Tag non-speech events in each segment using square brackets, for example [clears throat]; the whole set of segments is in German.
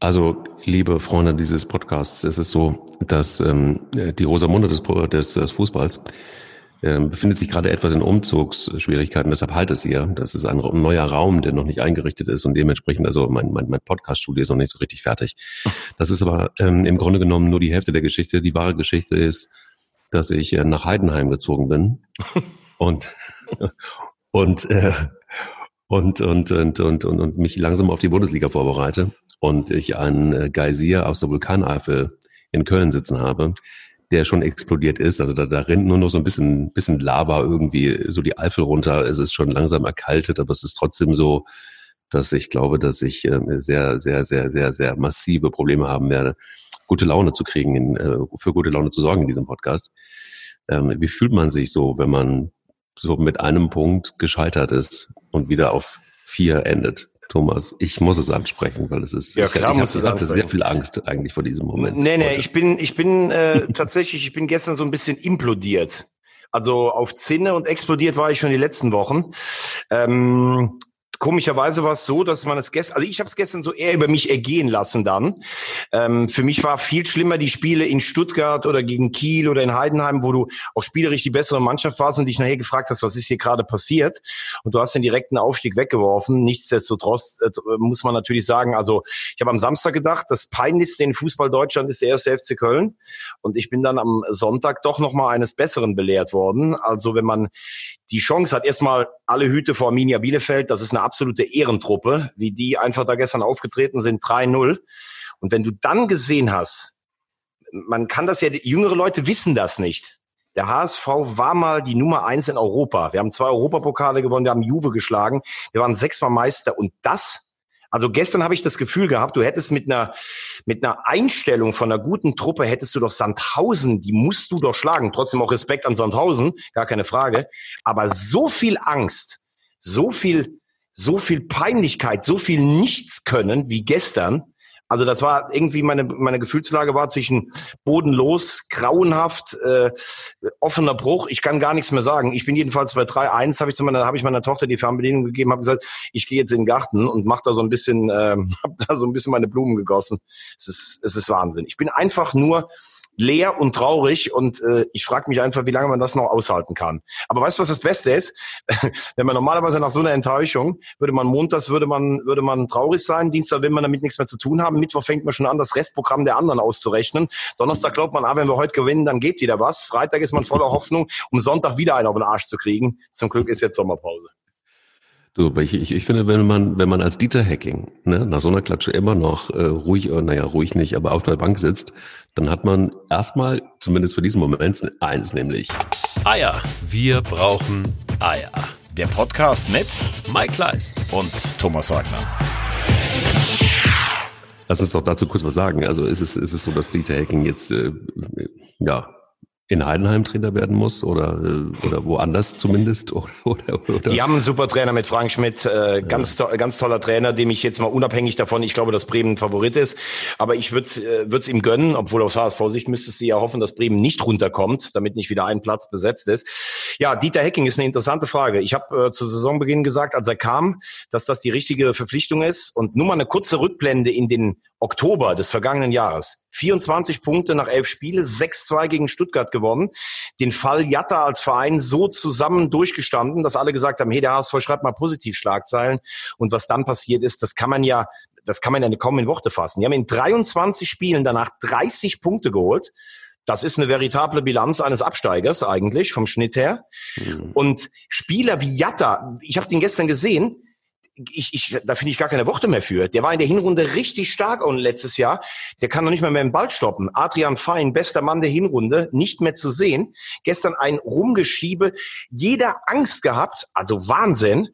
Also, liebe Freunde dieses Podcasts, es ist so, dass ähm, die Rosamunde des, des, des Fußballs ähm, befindet sich gerade etwas in Umzugsschwierigkeiten, deshalb halt es ihr. Das ist ein neuer Raum, der noch nicht eingerichtet ist und dementsprechend, also mein, mein, mein Podcast-Studio ist noch nicht so richtig fertig. Das ist aber ähm, im Grunde genommen nur die Hälfte der Geschichte. Die wahre Geschichte ist, dass ich äh, nach Heidenheim gezogen bin und [laughs] und, äh, und, und, und, und, und, und mich langsam auf die Bundesliga vorbereite und ich einen äh, Geysir aus der Vulkaneifel in Köln sitzen habe, der schon explodiert ist. Also da, da rennt nur noch so ein bisschen, bisschen Lava irgendwie so die Eifel runter. Es ist schon langsam erkaltet, aber es ist trotzdem so, dass ich glaube, dass ich äh, sehr, sehr, sehr, sehr, sehr massive Probleme haben werde, gute Laune zu kriegen, äh, für gute Laune zu sorgen in diesem Podcast. Ähm, wie fühlt man sich so, wenn man so mit einem Punkt gescheitert ist und wieder auf vier endet? Thomas, ich muss es ansprechen, weil es ist, ja, klar, ich, muss ich hatte sehr viel Angst eigentlich vor diesem Moment. Nee, nee, heute. ich bin, ich bin äh, [laughs] tatsächlich, ich bin gestern so ein bisschen implodiert. Also auf Zinne und explodiert war ich schon die letzten Wochen. Ähm, Komischerweise war es so, dass man es gestern, also ich habe es gestern so eher über mich ergehen lassen dann. Ähm, für mich war viel schlimmer die Spiele in Stuttgart oder gegen Kiel oder in Heidenheim, wo du auch spielerisch die bessere Mannschaft warst und dich nachher gefragt hast, was ist hier gerade passiert? Und du hast den direkten Aufstieg weggeworfen. Nichtsdestotrotz äh, muss man natürlich sagen, also ich habe am Samstag gedacht, das peinlichste in Fußball Deutschland ist der erste FC Köln. Und ich bin dann am Sonntag doch nochmal eines Besseren belehrt worden. Also wenn man die Chance hat, erstmal alle Hüte vor Arminia Bielefeld, das ist eine absolute Ehrentruppe, wie die einfach da gestern aufgetreten sind, 3-0. Und wenn du dann gesehen hast, man kann das ja, jüngere Leute wissen das nicht. Der HSV war mal die Nummer eins in Europa. Wir haben zwei Europapokale gewonnen, wir haben Juve geschlagen, wir waren sechsmal Meister und das also gestern habe ich das Gefühl gehabt, du hättest mit einer, mit einer Einstellung von einer guten Truppe hättest du doch Sandhausen, die musst du doch schlagen. Trotzdem auch Respekt an Sandhausen, gar keine Frage. Aber so viel Angst, so viel, so viel Peinlichkeit, so viel Nichtskönnen wie gestern, also das war irgendwie meine meine Gefühlslage war zwischen bodenlos, grauenhaft, äh, offener Bruch. Ich kann gar nichts mehr sagen. Ich bin jedenfalls bei 3-1 habe ich zu meiner habe ich meiner Tochter die Fernbedienung gegeben, habe gesagt, ich gehe jetzt in den Garten und mache da so ein bisschen [laughs] äh, habe da so ein bisschen meine Blumen gegossen. Es ist es ist Wahnsinn. Ich bin einfach nur leer und traurig und äh, ich frage mich einfach, wie lange man das noch aushalten kann. Aber weißt du, was das Beste ist? [laughs] Wenn man normalerweise nach so einer Enttäuschung, würde man montags würde man würde man traurig sein, Dienstag will man damit nichts mehr zu tun haben, Mittwoch fängt man schon an, das Restprogramm der anderen auszurechnen. Donnerstag glaubt man, ah, wenn wir heute gewinnen, dann geht wieder was. Freitag ist man voller [laughs] Hoffnung, um Sonntag wieder einen auf den Arsch zu kriegen. Zum Glück ist jetzt Sommerpause. Du, ich, ich, ich finde, wenn man, wenn man als Dieter Hacking ne, nach so einer Klatsche immer noch äh, ruhig, äh, naja, ruhig nicht, aber auf der Bank sitzt, dann hat man erstmal, zumindest für diesen Moment, eins, nämlich Eier. Wir brauchen Eier. Der Podcast mit Mike Kleiss und Thomas Wagner. Lass uns doch dazu kurz was sagen. Also ist es, ist es so, dass Dieter Hacking jetzt äh, ja in Heidenheim Trainer werden muss oder, äh, oder woanders zumindest? [laughs] Oder, oder, oder? Die haben einen super Trainer mit Frank Schmidt, äh, ganz, ja. to ganz toller Trainer, dem ich jetzt mal unabhängig davon, ich glaube, dass Bremen ein Favorit ist, aber ich würde es äh, ihm gönnen, obwohl aus HSV-Sicht müsstest du ja hoffen, dass Bremen nicht runterkommt, damit nicht wieder ein Platz besetzt ist. Ja, Dieter Hecking ist eine interessante Frage. Ich habe äh, zu Saisonbeginn gesagt, als er kam, dass das die richtige Verpflichtung ist und nur mal eine kurze Rückblende in den Oktober des vergangenen Jahres. 24 Punkte nach elf Spiele, 6-2 gegen Stuttgart gewonnen. Den Fall Jatta als Verein so zusammen durchgestanden, dass alle gesagt haben, hey, der HSV schreibt mal positiv Schlagzeilen. Und was dann passiert ist, das kann man ja, das kann man ja kaum in Worte fassen. Die haben in 23 Spielen danach 30 Punkte geholt. Das ist eine veritable Bilanz eines Absteigers eigentlich vom Schnitt her. Mhm. Und Spieler wie Jatta, ich habe den gestern gesehen, ich, ich, da finde ich gar keine Worte mehr für. Der war in der Hinrunde richtig stark und letztes Jahr. Der kann noch nicht mal mehr im Ball stoppen. Adrian Fein, bester Mann der Hinrunde, nicht mehr zu sehen. Gestern ein Rumgeschiebe. Jeder Angst gehabt, also Wahnsinn.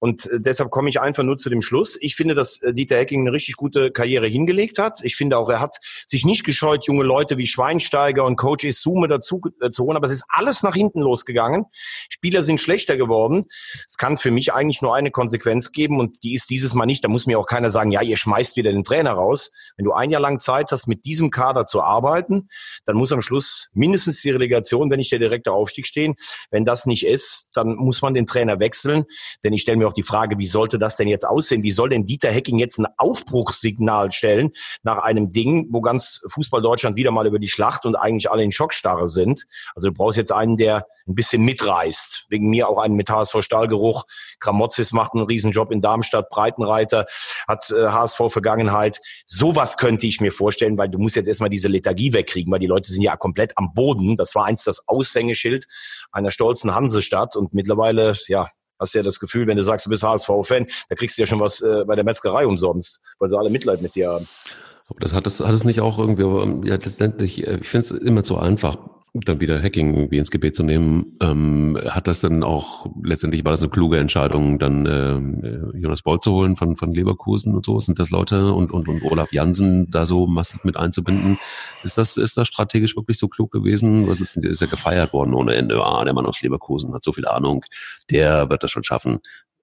Und äh, deshalb komme ich einfach nur zu dem Schluss. Ich finde, dass äh, Dieter Hecking eine richtig gute Karriere hingelegt hat. Ich finde auch, er hat sich nicht gescheut, junge Leute wie Schweinsteiger und Coach Isume dazu äh, zu holen. Aber es ist alles nach hinten losgegangen. Spieler sind schlechter geworden. Es kann für mich eigentlich nur eine Konsequenz geben und die ist dieses Mal nicht. Da muss mir auch keiner sagen, ja, ihr schmeißt wieder den Trainer raus. Wenn du ein Jahr lang Zeit hast, mit diesem Kader zu arbeiten, dann muss am Schluss mindestens die Relegation, wenn nicht der direkte Aufstieg stehen. Wenn das nicht ist, dann muss man den Trainer wechseln. Denn ich stelle mir noch die Frage, wie sollte das denn jetzt aussehen? Wie soll denn Dieter Hecking jetzt ein Aufbruchssignal stellen nach einem Ding, wo ganz Fußball Deutschland wieder mal über die Schlacht und eigentlich alle in Schockstarre sind? Also du brauchst jetzt einen, der ein bisschen mitreißt. Wegen mir auch einen mit HSV Stahlgeruch. Kramotzis macht einen Riesenjob in Darmstadt. Breitenreiter hat äh, HSV Vergangenheit. Sowas könnte ich mir vorstellen, weil du musst jetzt erstmal diese Lethargie wegkriegen, weil die Leute sind ja komplett am Boden. Das war einst das Aushängeschild einer stolzen Hansestadt und mittlerweile, ja, hast du ja das Gefühl, wenn du sagst, du bist HSV-Fan, da kriegst du ja schon was äh, bei der Metzgerei umsonst, weil sie alle Mitleid mit dir haben. Aber das hat es, hat es nicht auch irgendwie, ja, letztendlich, äh, ich finde es immer zu einfach dann wieder Hacking irgendwie ins Gebet zu nehmen, ähm, hat das dann auch, letztendlich war das eine kluge Entscheidung, dann äh, Jonas Boll zu holen von, von Leverkusen und so, sind das Leute und, und, und Olaf Jansen da so massiv mit einzubinden. Ist das, ist das strategisch wirklich so klug gewesen? Was ist, ist ja gefeiert worden ohne Ende. Ah, der Mann aus Leverkusen hat so viel Ahnung, der wird das schon schaffen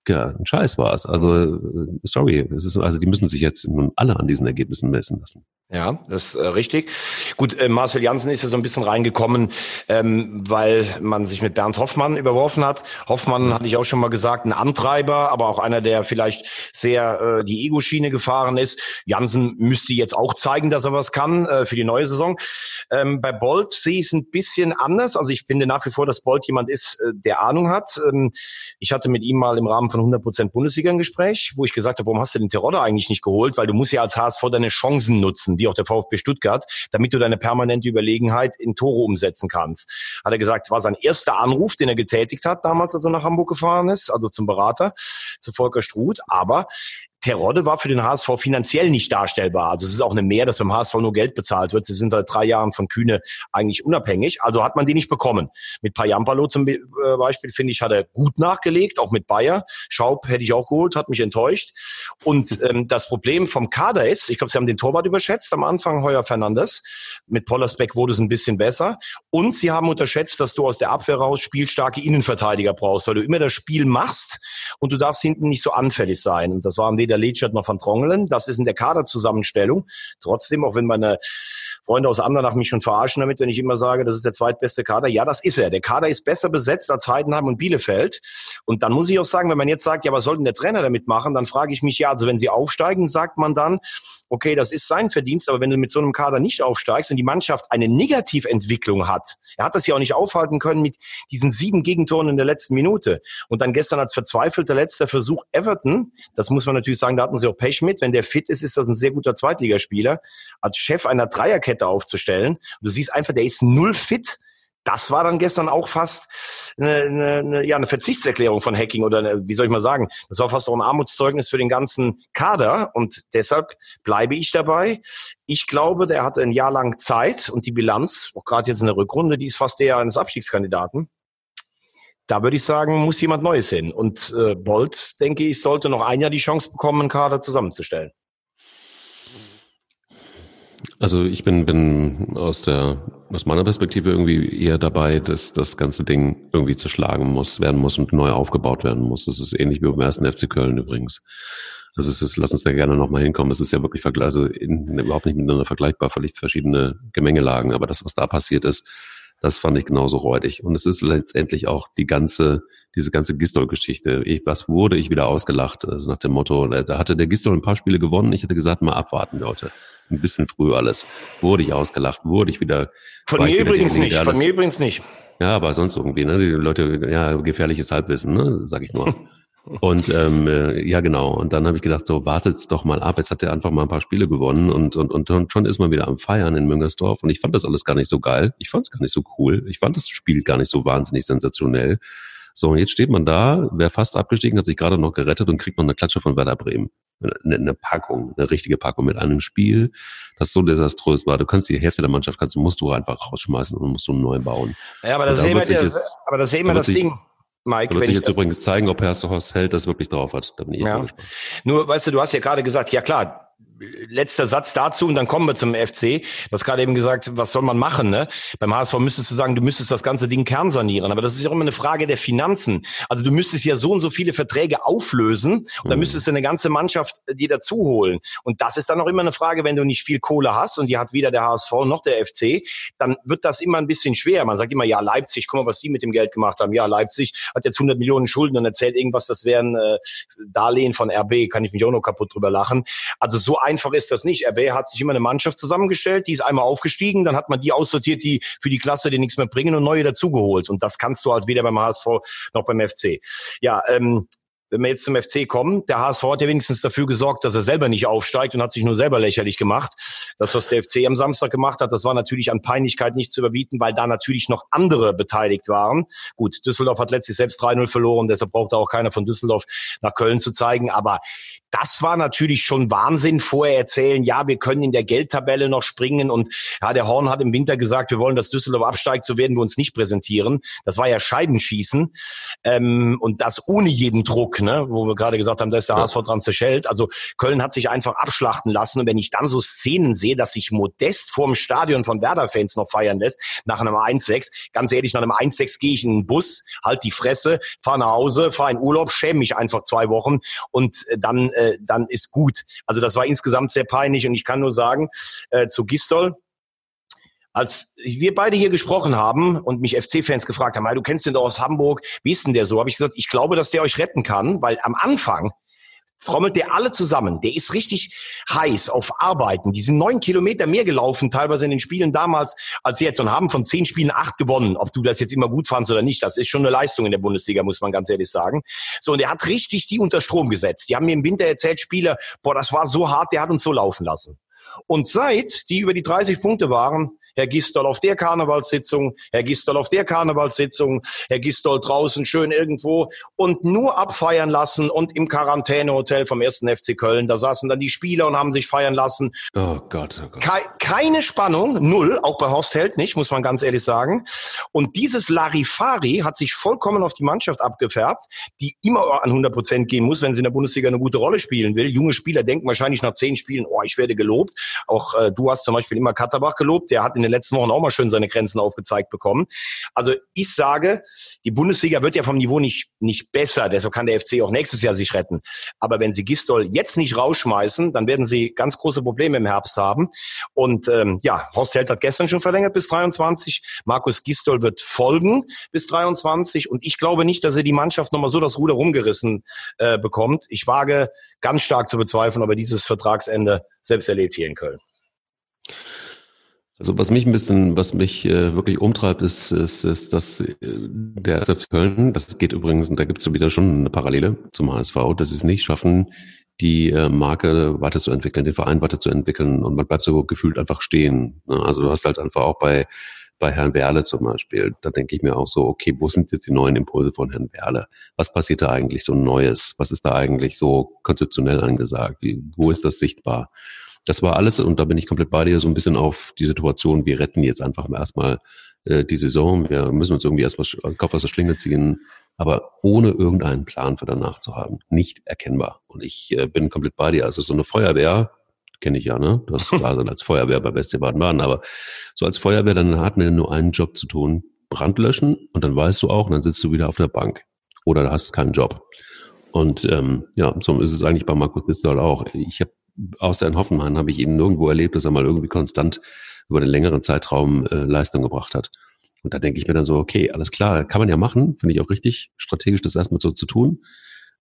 ja, ein Scheiß war es. Also, äh, sorry, es ist, also die müssen sich jetzt nun alle an diesen Ergebnissen messen lassen. Ja, das ist äh, richtig. Gut, äh, Marcel Janssen ist ja so ein bisschen reingekommen, ähm, weil man sich mit Bernd Hoffmann überworfen hat. Hoffmann, hatte ich auch schon mal gesagt, ein Antreiber, aber auch einer, der vielleicht sehr äh, die Ego-Schiene gefahren ist. Janssen müsste jetzt auch zeigen, dass er was kann äh, für die neue Saison. Ähm, bei Bolt sehe ich es ein bisschen anders. Also ich finde nach wie vor, dass Bolt jemand ist, äh, der Ahnung hat. Ähm, ich hatte mit ihm mal im Rahmen von 100% Bundesliga ein Gespräch, wo ich gesagt habe, warum hast du den Terodde eigentlich nicht geholt? Weil du musst ja als HSV deine Chancen nutzen, wie auch der VfB Stuttgart, damit du deine permanente Überlegenheit in Tore umsetzen kannst. Hat er gesagt, war sein erster Anruf, den er getätigt hat damals, als er nach Hamburg gefahren ist, also zum Berater, zu Volker Struth. Aber Terodde war für den HSV finanziell nicht darstellbar. Also es ist auch eine Mehr, dass beim HSV nur Geld bezahlt wird. Sie sind seit drei Jahren von Kühne eigentlich unabhängig. Also hat man die nicht bekommen. Mit Payampalo zum äh, Beispiel, finde ich, hat er gut nachgelegt, auch mit Bayer. Schaub hätte ich auch geholt, hat mich enttäuscht. Und [laughs] ähm, das Problem vom Kader ist, ich glaube, sie haben den Torwart überschätzt am Anfang, Heuer Fernandes. Mit Pollersbeck wurde es ein bisschen besser. Und sie haben unterschätzt, dass du aus der Abwehr raus spielstarke Innenverteidiger brauchst, weil du immer das Spiel machst und du darfst hinten nicht so anfällig sein. Und das waren weder der Liedstadt noch von Trongelen. Das ist in der Kaderzusammenstellung. Trotzdem, auch wenn meine Freunde aus Andernach mich schon verarschen damit, wenn ich immer sage, das ist der zweitbeste Kader. Ja, das ist er. Der Kader ist besser besetzt als Heidenheim und Bielefeld. Und dann muss ich auch sagen, wenn man jetzt sagt, ja, was soll denn der Trainer damit machen? Dann frage ich mich, ja, also wenn sie aufsteigen, sagt man dann, okay, das ist sein Verdienst, aber wenn du mit so einem Kader nicht aufsteigst und die Mannschaft eine Negativentwicklung hat, er hat das ja auch nicht aufhalten können mit diesen sieben Gegentoren in der letzten Minute. Und dann gestern als verzweifelter letzter Versuch Everton, das muss man natürlich sagen, da hatten sie auch Pech mit. Wenn der fit ist, ist das ein sehr guter Zweitligaspieler. Als Chef einer Dreierkette aufzustellen, du siehst einfach, der ist null fit das war dann gestern auch fast eine, eine, eine, ja, eine Verzichtserklärung von Hacking oder eine, wie soll ich mal sagen, das war fast auch ein Armutszeugnis für den ganzen Kader und deshalb bleibe ich dabei. Ich glaube, der hatte ein Jahr lang Zeit und die Bilanz, auch gerade jetzt in der Rückrunde, die ist fast der eines Abstiegskandidaten. Da würde ich sagen, muss jemand Neues hin. Und äh, Bolt, denke ich, sollte noch ein Jahr die Chance bekommen, einen Kader zusammenzustellen. Also ich bin, bin aus der aus meiner Perspektive irgendwie eher dabei, dass das ganze Ding irgendwie zerschlagen muss, werden muss und neu aufgebaut werden muss. Das ist ähnlich wie beim ersten FC Köln übrigens. Also es ist, lass uns da gerne nochmal hinkommen. Es ist ja wirklich also in, überhaupt nicht miteinander vergleichbar, völlig verschiedene Gemengelagen. Aber das, was da passiert ist, das fand ich genauso räudig. Und es ist letztendlich auch die ganze, diese ganze Gistol-Geschichte. was wurde ich wieder ausgelacht? Also nach dem Motto, äh, da hatte der Gistol ein paar Spiele gewonnen. Ich hätte gesagt, mal abwarten, Leute. Ein bisschen früh alles. Wurde ich ausgelacht, wurde ich wieder. Von mir übrigens nicht, von mir übrigens nicht. Ja, aber sonst irgendwie, ne? Die Leute, ja, gefährliches Halbwissen, ne? Sag ich nur. [laughs] Und ähm, äh, ja, genau. Und dann habe ich gedacht, so wartet's doch mal ab. Jetzt hat er einfach mal ein paar Spiele gewonnen und, und, und schon ist man wieder am Feiern in Müngersdorf. Und ich fand das alles gar nicht so geil. Ich fand es gar nicht so cool. Ich fand das Spiel gar nicht so wahnsinnig sensationell. So, und jetzt steht man da, wer fast abgestiegen, hat sich gerade noch gerettet und kriegt noch eine Klatsche von Werder Bremen. Eine, eine Packung, eine richtige Packung mit einem Spiel, das so desaströs war. Du kannst die Hälfte der Mannschaft, kannst, musst du einfach rausschmeißen und musst du neu bauen. Ja, aber das, sehen wir, das, aber das sehen wir das Ding. Mike, wird sich jetzt übrigens zeigen, ob Herr Horst Held das wirklich drauf hat. Da bin ich ja. Nur, weißt du, du hast ja gerade gesagt, ja klar, letzter Satz dazu und dann kommen wir zum FC. Du hast gerade eben gesagt, was soll man machen? Ne? Beim HSV müsstest du sagen, du müsstest das ganze Ding kernsanieren. Aber das ist ja auch immer eine Frage der Finanzen. Also du müsstest ja so und so viele Verträge auflösen und dann mhm. müsstest du eine ganze Mannschaft äh, dir dazu holen. Und das ist dann auch immer eine Frage, wenn du nicht viel Kohle hast und die hat weder der HSV noch der FC, dann wird das immer ein bisschen schwer. Man sagt immer, ja, Leipzig, guck mal, was die mit dem Geld gemacht haben. Ja, Leipzig hat jetzt 100 Millionen Schulden und erzählt irgendwas, das wären äh, Darlehen von RB, kann ich mich auch noch kaputt drüber lachen. Also so einfach ist das nicht. RB hat sich immer eine Mannschaft zusammengestellt, die ist einmal aufgestiegen, dann hat man die aussortiert, die für die Klasse, die nichts mehr bringen und neue dazugeholt. Und das kannst du halt weder beim HSV noch beim FC. Ja, ähm, wenn wir jetzt zum FC kommen, der HSV hat ja wenigstens dafür gesorgt, dass er selber nicht aufsteigt und hat sich nur selber lächerlich gemacht. Das, was der FC am Samstag gemacht hat, das war natürlich an Peinlichkeit nicht zu überbieten, weil da natürlich noch andere beteiligt waren. Gut, Düsseldorf hat letztlich selbst 3-0 verloren, deshalb braucht auch keiner von Düsseldorf nach Köln zu zeigen. Aber das war natürlich schon Wahnsinn. Vorher erzählen, ja, wir können in der Geldtabelle noch springen und ja, der Horn hat im Winter gesagt, wir wollen, dass Düsseldorf absteigt, so werden wir uns nicht präsentieren. Das war ja Scheibenschießen ähm, und das ohne jeden Druck, ne? wo wir gerade gesagt haben, da ist der ja. HSV dran zerschellt. Also Köln hat sich einfach abschlachten lassen und wenn ich dann so Szenen sehe, dass sich Modest vorm Stadion von Werder-Fans noch feiern lässt, nach einem 1-6, ganz ehrlich, nach einem 1-6 gehe ich in den Bus, halt die Fresse, fahre nach Hause, fahre in Urlaub, schäme mich einfach zwei Wochen und dann äh, äh, dann ist gut. Also das war insgesamt sehr peinlich und ich kann nur sagen, äh, zu Gistol, als wir beide hier gesprochen haben und mich FC-Fans gefragt haben, du kennst den doch aus Hamburg, wie ist denn der so? Habe ich gesagt, ich glaube, dass der euch retten kann, weil am Anfang trommelt der alle zusammen. Der ist richtig heiß auf Arbeiten. Die sind neun Kilometer mehr gelaufen, teilweise in den Spielen damals als jetzt und haben von zehn Spielen acht gewonnen. Ob du das jetzt immer gut fandst oder nicht, das ist schon eine Leistung in der Bundesliga, muss man ganz ehrlich sagen. So, und der hat richtig die unter Strom gesetzt. Die haben mir im Winter erzählt, Spieler, boah, das war so hart, der hat uns so laufen lassen. Und seit die über die 30 Punkte waren, Herr Gistol auf der Karnevalssitzung, Herr Gistol auf der Karnevalssitzung, Herr Gistol draußen schön irgendwo und nur abfeiern lassen und im Quarantänehotel vom ersten FC Köln, da saßen dann die Spieler und haben sich feiern lassen. Oh Gott, oh Gott. keine Spannung, null, auch bei Horst Held nicht, muss man ganz ehrlich sagen. Und dieses Larifari hat sich vollkommen auf die Mannschaft abgefärbt, die immer an 100 Prozent gehen muss, wenn sie in der Bundesliga eine gute Rolle spielen will. Junge Spieler denken wahrscheinlich nach zehn Spielen, oh, ich werde gelobt. Auch äh, du hast zum Beispiel immer Katterbach gelobt, der hat in den letzten Wochen auch mal schön seine Grenzen aufgezeigt bekommen. Also ich sage, die Bundesliga wird ja vom Niveau nicht, nicht besser, deshalb kann der FC auch nächstes Jahr sich retten. Aber wenn sie Gistol jetzt nicht rausschmeißen, dann werden sie ganz große Probleme im Herbst haben. Und ähm, ja, Horst Held hat gestern schon verlängert bis 23. Markus Gistol wird folgen bis 23. Und ich glaube nicht, dass er die Mannschaft nochmal so das Ruder rumgerissen äh, bekommt. Ich wage ganz stark zu bezweifeln, ob er dieses Vertragsende selbst erlebt hier in Köln. Also was mich ein bisschen, was mich äh, wirklich umtreibt, ist, ist, ist dass äh, der FC Köln, das geht übrigens, und da gibt es wieder schon eine Parallele zum HSV, dass sie es nicht schaffen, die äh, Marke weiterzuentwickeln, den Verein weiterzuentwickeln und man bleibt so gefühlt einfach stehen. Ne? Also du hast halt einfach auch bei bei Herrn Werle zum Beispiel, da denke ich mir auch so, okay, wo sind jetzt die neuen Impulse von Herrn Werle? Was passiert da eigentlich so Neues? Was ist da eigentlich so konzeptionell angesagt? Wie, wo ist das sichtbar? Das war alles, und da bin ich komplett bei dir, so ein bisschen auf die Situation, wir retten jetzt einfach erstmal äh, die Saison, wir müssen uns irgendwie erstmal Kopf aus der Schlinge ziehen, aber ohne irgendeinen Plan für danach zu haben. Nicht erkennbar. Und ich äh, bin komplett bei dir. Also so eine Feuerwehr, kenne ich ja, ne? Du hast klar [laughs] als Feuerwehr bei Bestie Baden-Baden, aber so als Feuerwehr, dann hat man nur einen Job zu tun, Brand löschen und dann weißt du auch, und dann sitzt du wieder auf der Bank oder hast keinen Job. Und ähm, ja, so ist es eigentlich bei Markus Distel auch. Ich habe außer in Hoffenheim habe ich ihn nirgendwo erlebt, dass er mal irgendwie konstant über einen längeren Zeitraum äh, Leistung gebracht hat. Und da denke ich mir dann so, okay, alles klar, kann man ja machen, finde ich auch richtig, strategisch das erstmal so zu tun.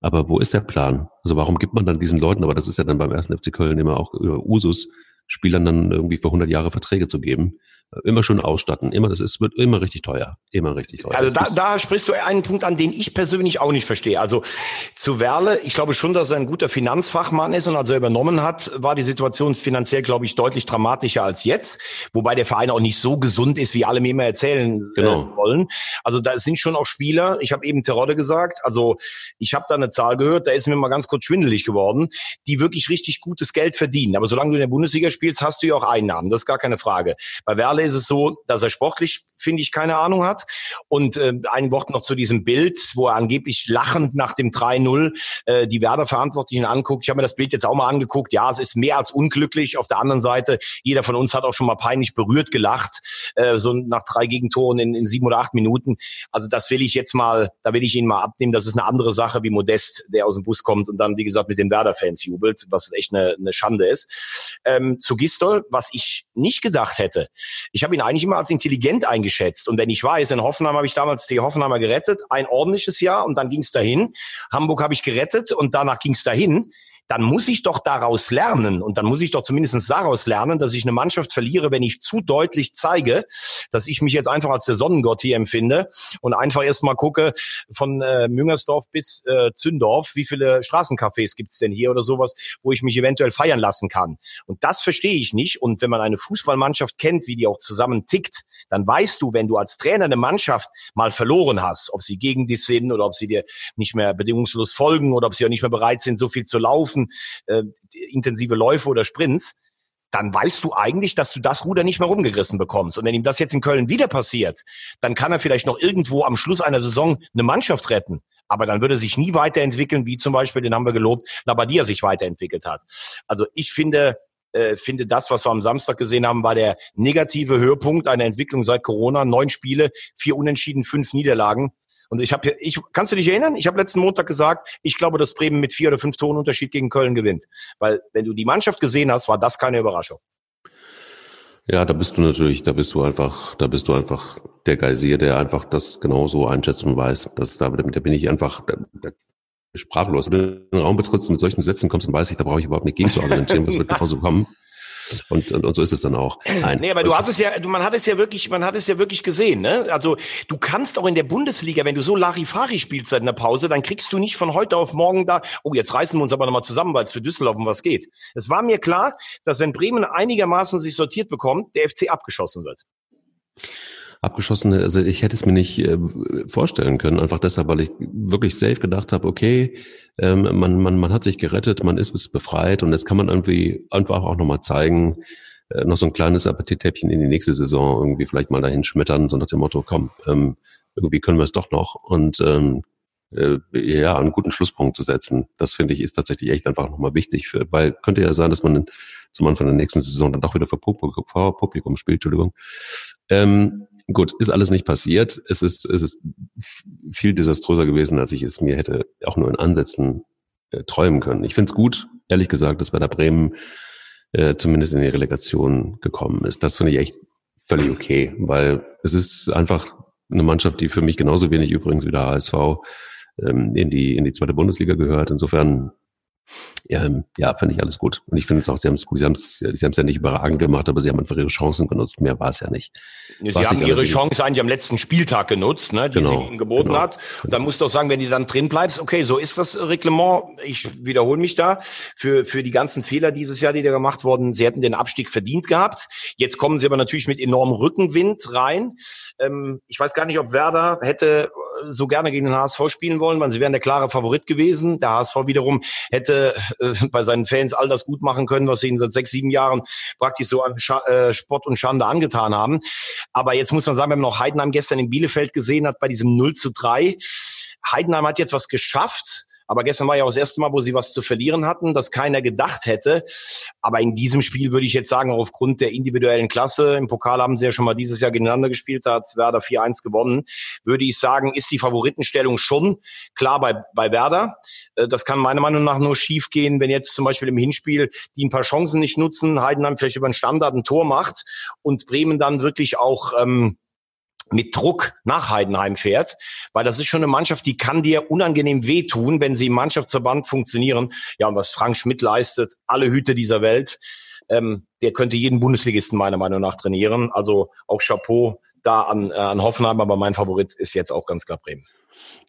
Aber wo ist der Plan? Also warum gibt man dann diesen Leuten, aber das ist ja dann beim ersten FC Köln immer auch über Usus, Spielern dann irgendwie für 100 Jahre Verträge zu geben, Immer schön ausstatten. Immer, das ist, wird immer richtig teuer. Immer richtig teuer. Also da, da sprichst du einen Punkt an, den ich persönlich auch nicht verstehe. Also zu Werle, ich glaube schon, dass er ein guter Finanzfachmann ist und als er übernommen hat, war die Situation finanziell, glaube ich, deutlich dramatischer als jetzt. Wobei der Verein auch nicht so gesund ist, wie alle mir immer erzählen äh, genau. äh, wollen. Also da sind schon auch Spieler, ich habe eben Terodde gesagt, also ich habe da eine Zahl gehört, da ist mir mal ganz kurz schwindelig geworden, die wirklich richtig gutes Geld verdienen. Aber solange du in der Bundesliga spielst, hast du ja auch Einnahmen. Das ist gar keine Frage. Bei Werle ist es so, dass er sportlich finde ich, keine Ahnung hat. Und äh, ein Wort noch zu diesem Bild, wo er angeblich lachend nach dem 3-0 äh, die Werder-Verantwortlichen anguckt. Ich habe mir das Bild jetzt auch mal angeguckt. Ja, es ist mehr als unglücklich. Auf der anderen Seite, jeder von uns hat auch schon mal peinlich berührt gelacht, äh, so nach drei Gegentoren in, in sieben oder acht Minuten. Also das will ich jetzt mal, da will ich ihn mal abnehmen. Das ist eine andere Sache wie Modest, der aus dem Bus kommt und dann, wie gesagt, mit den Werder-Fans jubelt, was echt eine, eine Schande ist. Ähm, zu Gistol, was ich nicht gedacht hätte. Ich habe ihn eigentlich immer als intelligent eingeschätzt eingeschätzt. Und wenn ich weiß, in Hoffenheim habe ich damals die Hoffenheimer gerettet, ein ordentliches Jahr und dann ging es dahin. Hamburg habe ich gerettet und danach ging es dahin dann muss ich doch daraus lernen. Und dann muss ich doch zumindest daraus lernen, dass ich eine Mannschaft verliere, wenn ich zu deutlich zeige, dass ich mich jetzt einfach als der Sonnengott hier empfinde und einfach erstmal gucke von äh, Müngersdorf bis äh, Zündorf, wie viele Straßencafés gibt's denn hier oder sowas, wo ich mich eventuell feiern lassen kann. Und das verstehe ich nicht. Und wenn man eine Fußballmannschaft kennt, wie die auch zusammen tickt, dann weißt du, wenn du als Trainer eine Mannschaft mal verloren hast, ob sie gegen dich sind oder ob sie dir nicht mehr bedingungslos folgen oder ob sie auch nicht mehr bereit sind, so viel zu laufen laufen, äh, intensive Läufe oder Sprints, dann weißt du eigentlich, dass du das Ruder nicht mehr rumgerissen bekommst. Und wenn ihm das jetzt in Köln wieder passiert, dann kann er vielleicht noch irgendwo am Schluss einer Saison eine Mannschaft retten. Aber dann würde sich nie weiterentwickeln, wie zum Beispiel, den haben wir gelobt, Labadia sich weiterentwickelt hat. Also ich finde, äh, finde das, was wir am Samstag gesehen haben, war der negative Höhepunkt einer Entwicklung seit Corona. Neun Spiele, vier Unentschieden, fünf Niederlagen. Und ich habe, ich kannst du dich erinnern? Ich habe letzten Montag gesagt, ich glaube, dass Bremen mit vier oder fünf Toren Unterschied gegen Köln gewinnt, weil wenn du die Mannschaft gesehen hast, war das keine Überraschung. Ja, da bist du natürlich, da bist du einfach, da bist du einfach der Geisier, der einfach das genauso einschätzt und weiß. dass da, da bin ich einfach da, da, sprachlos. Wenn du den Raum betrittst mit solchen Sätzen kommst, dann weiß ich, da brauche ich überhaupt nicht gegen zu argumentieren, was wird [laughs] genauso kommen. Und, und, und so ist es dann auch. Nein. Nee, aber du hast es ja, du, man hat es ja wirklich, man hat es ja wirklich gesehen, ne? Also du kannst auch in der Bundesliga, wenn du so Larifari spielst seit einer Pause, dann kriegst du nicht von heute auf morgen da, oh, jetzt reißen wir uns aber nochmal zusammen, weil es für Düsseldorf um was geht. Es war mir klar, dass wenn Bremen einigermaßen sich sortiert bekommt, der FC abgeschossen wird abgeschossen. Also ich hätte es mir nicht äh, vorstellen können, einfach deshalb, weil ich wirklich safe gedacht habe, okay, ähm, man, man, man hat sich gerettet, man ist befreit und jetzt kann man irgendwie einfach auch nochmal zeigen, äh, noch so ein kleines Appetittäppchen in die nächste Saison irgendwie vielleicht mal dahin schmettern, so nach dem Motto, komm, ähm, irgendwie können wir es doch noch und ähm, äh, ja, einen guten Schlusspunkt zu setzen. Das finde ich ist tatsächlich echt einfach nochmal wichtig, für, weil könnte ja sein, dass man zum Anfang der nächsten Saison dann doch wieder für Publikum, vor Publikum spielt, Entschuldigung. Ähm, Gut, ist alles nicht passiert. Es ist, es ist viel desaströser gewesen, als ich es mir hätte auch nur in Ansätzen äh, träumen können. Ich finde es gut, ehrlich gesagt, dass bei der Bremen äh, zumindest in die Relegation gekommen ist. Das finde ich echt völlig okay, weil es ist einfach eine Mannschaft, die für mich genauso wenig übrigens wie der HSV ähm, in die in die zweite Bundesliga gehört. Insofern ähm, ja finde ich alles gut. Und ich finde es auch, sie haben es gut, sie haben es sie haben's ja nicht überragend gemacht, aber sie haben einfach ihre Chancen genutzt. Mehr war es ja nicht. Sie Was haben ihre Chance eigentlich am letzten Spieltag genutzt, ne, die genau, sie ihnen geboten genau. hat. Und dann musst du auch sagen, wenn die dann drin bleibst, okay, so ist das Reglement. Ich wiederhole mich da. Für, für die ganzen Fehler dieses Jahr, die da gemacht wurden, sie hätten den Abstieg verdient gehabt. Jetzt kommen sie aber natürlich mit enormem Rückenwind rein. Ähm, ich weiß gar nicht, ob Werder hätte so gerne gegen den HSV spielen wollen, weil sie wären der klare Favorit gewesen. Der HSV wiederum hätte äh, bei seinen Fans all das gut machen können, was sie ihnen seit sechs, sieben Jahren praktisch so an Scha äh, Spott und Schande angetan haben. Aber jetzt muss man sagen, wenn man noch Heidenheim gestern in Bielefeld gesehen hat bei diesem 0 zu 3. Heidenheim hat jetzt was geschafft aber gestern war ja auch das erste Mal, wo sie was zu verlieren hatten, das keiner gedacht hätte. Aber in diesem Spiel würde ich jetzt sagen, aufgrund der individuellen Klasse, im Pokal haben sie ja schon mal dieses Jahr gegeneinander gespielt, da hat Werder 4-1 gewonnen, würde ich sagen, ist die Favoritenstellung schon klar bei, bei Werder. Äh, das kann meiner Meinung nach nur schief gehen, wenn jetzt zum Beispiel im Hinspiel die ein paar Chancen nicht nutzen, Heidenheim vielleicht über einen Standard ein Tor macht und Bremen dann wirklich auch ähm, mit Druck nach Heidenheim fährt, weil das ist schon eine Mannschaft, die kann dir unangenehm wehtun, wenn sie im Mannschaftsverband funktionieren. Ja, und was Frank Schmidt leistet, alle Hüte dieser Welt, ähm, der könnte jeden Bundesligisten meiner Meinung nach trainieren. Also auch Chapeau da an, äh, an Hoffenheim, aber mein Favorit ist jetzt auch ganz klar Bremen.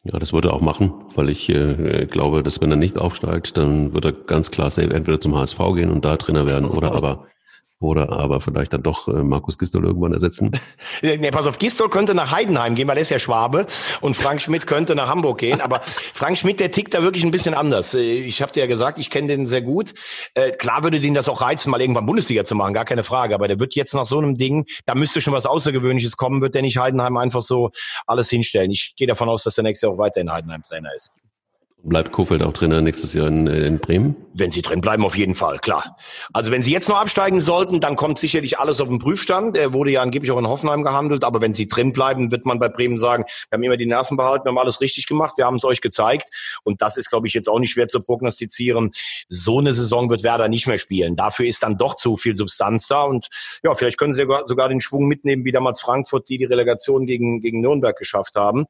Ja, das würde er auch machen, weil ich äh, glaube, dass wenn er nicht aufsteigt, dann wird er ganz klar entweder zum HSV gehen und da Trainer werden oder aber Oder aber vielleicht dann doch äh, Markus Gistol irgendwann ersetzen. [laughs] nee, pass auf, Gistol könnte nach Heidenheim gehen, weil er ist ja Schwabe. Und Frank Schmidt könnte nach Hamburg gehen. Aber Frank Schmidt, der tickt da wirklich ein bisschen anders. Äh, ich habe dir ja gesagt, ich kenne den sehr gut. Äh, klar würde den das auch reizen, mal irgendwann Bundesliga zu machen, gar keine Frage. Aber der wird jetzt nach so einem Ding, da müsste schon was Außergewöhnliches kommen, wird der nicht Heidenheim einfach so alles hinstellen. Ich gehe davon aus, dass der nächste auch weiterhin Heidenheim Trainer ist. Bleibt Kofeld auch Trainer nächstes Jahr in, äh, in Bremen? Wenn sie drin bleiben, auf jeden Fall, klar. Also wenn sie jetzt noch absteigen sollten, dann kommt sicherlich alles auf den Prüfstand. Er wurde ja angeblich auch in Hoffenheim gehandelt, aber wenn sie drin bleiben, wird man bei Bremen sagen, wir haben immer die Nerven behalten, wir haben alles richtig gemacht, wir haben es euch gezeigt. Und das ist, glaube ich, jetzt auch nicht schwer zu prognostizieren. So eine Saison wird Werder nicht mehr spielen. Dafür ist dann doch zu viel Substanz da. Und ja, vielleicht können sie sogar den Schwung mitnehmen, wie damals Frankfurt, die die Relegation gegen, gegen Nürnberg geschafft haben.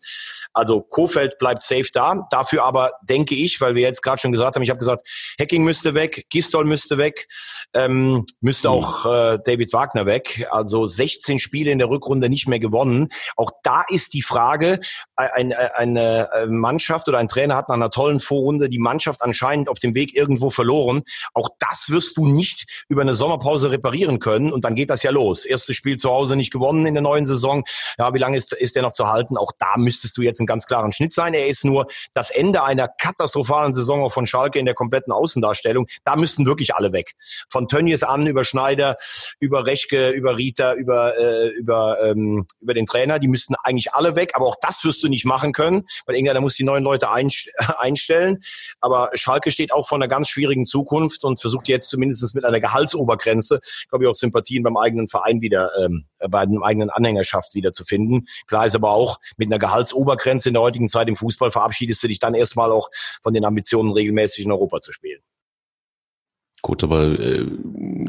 Also Kofeld bleibt safe da. Dafür aber denke ich, weil wir jetzt gerade schon gesagt haben, ich habe gesagt, Hacking müsste weg, Gistol müsste weg, ähm, müsste mhm. auch äh, David Wagner weg. Also 16 Spiele in der Rückrunde nicht mehr gewonnen. Auch da ist die Frage, ein, eine Mannschaft oder ein Trainer hat nach einer tollen Vorrunde die Mannschaft anscheinend auf dem Weg irgendwo verloren. Auch das wirst du nicht über eine Sommerpause reparieren können und dann geht das ja los. Erstes Spiel zu Hause nicht gewonnen in der neuen Saison. Ja, wie lange ist, ist der noch zu halten? Auch da müsstest du jetzt einen ganz klaren Schnitt sein. Er ist nur das Ende einer katastrophalen Saison auch von Schalke in der kompletten Außendarstellung. Da müssten wirklich alle weg. Von Tönnies an über Schneider, über Rechke, über Rita, über, äh, über, ähm, über den Trainer. Die müssten eigentlich alle weg. Aber auch das wirst du nicht machen können, weil irgendeiner muss die neuen Leute [laughs] einstellen. Aber Schalke steht auch vor einer ganz schwierigen Zukunft und versucht jetzt zumindest mit einer Gehaltsobergrenze, glaube ich, auch Sympathien beim eigenen Verein wieder, ähm, bei einem eigenen Anhängerschaft wieder zu finden. Klar ist aber auch, mit einer Gehaltsobergrenze in der heutigen Zeit im Fußball verabschiedest du dich dann erstmal auch von den Ambitionen, regelmäßig in Europa zu spielen. Gut, aber äh,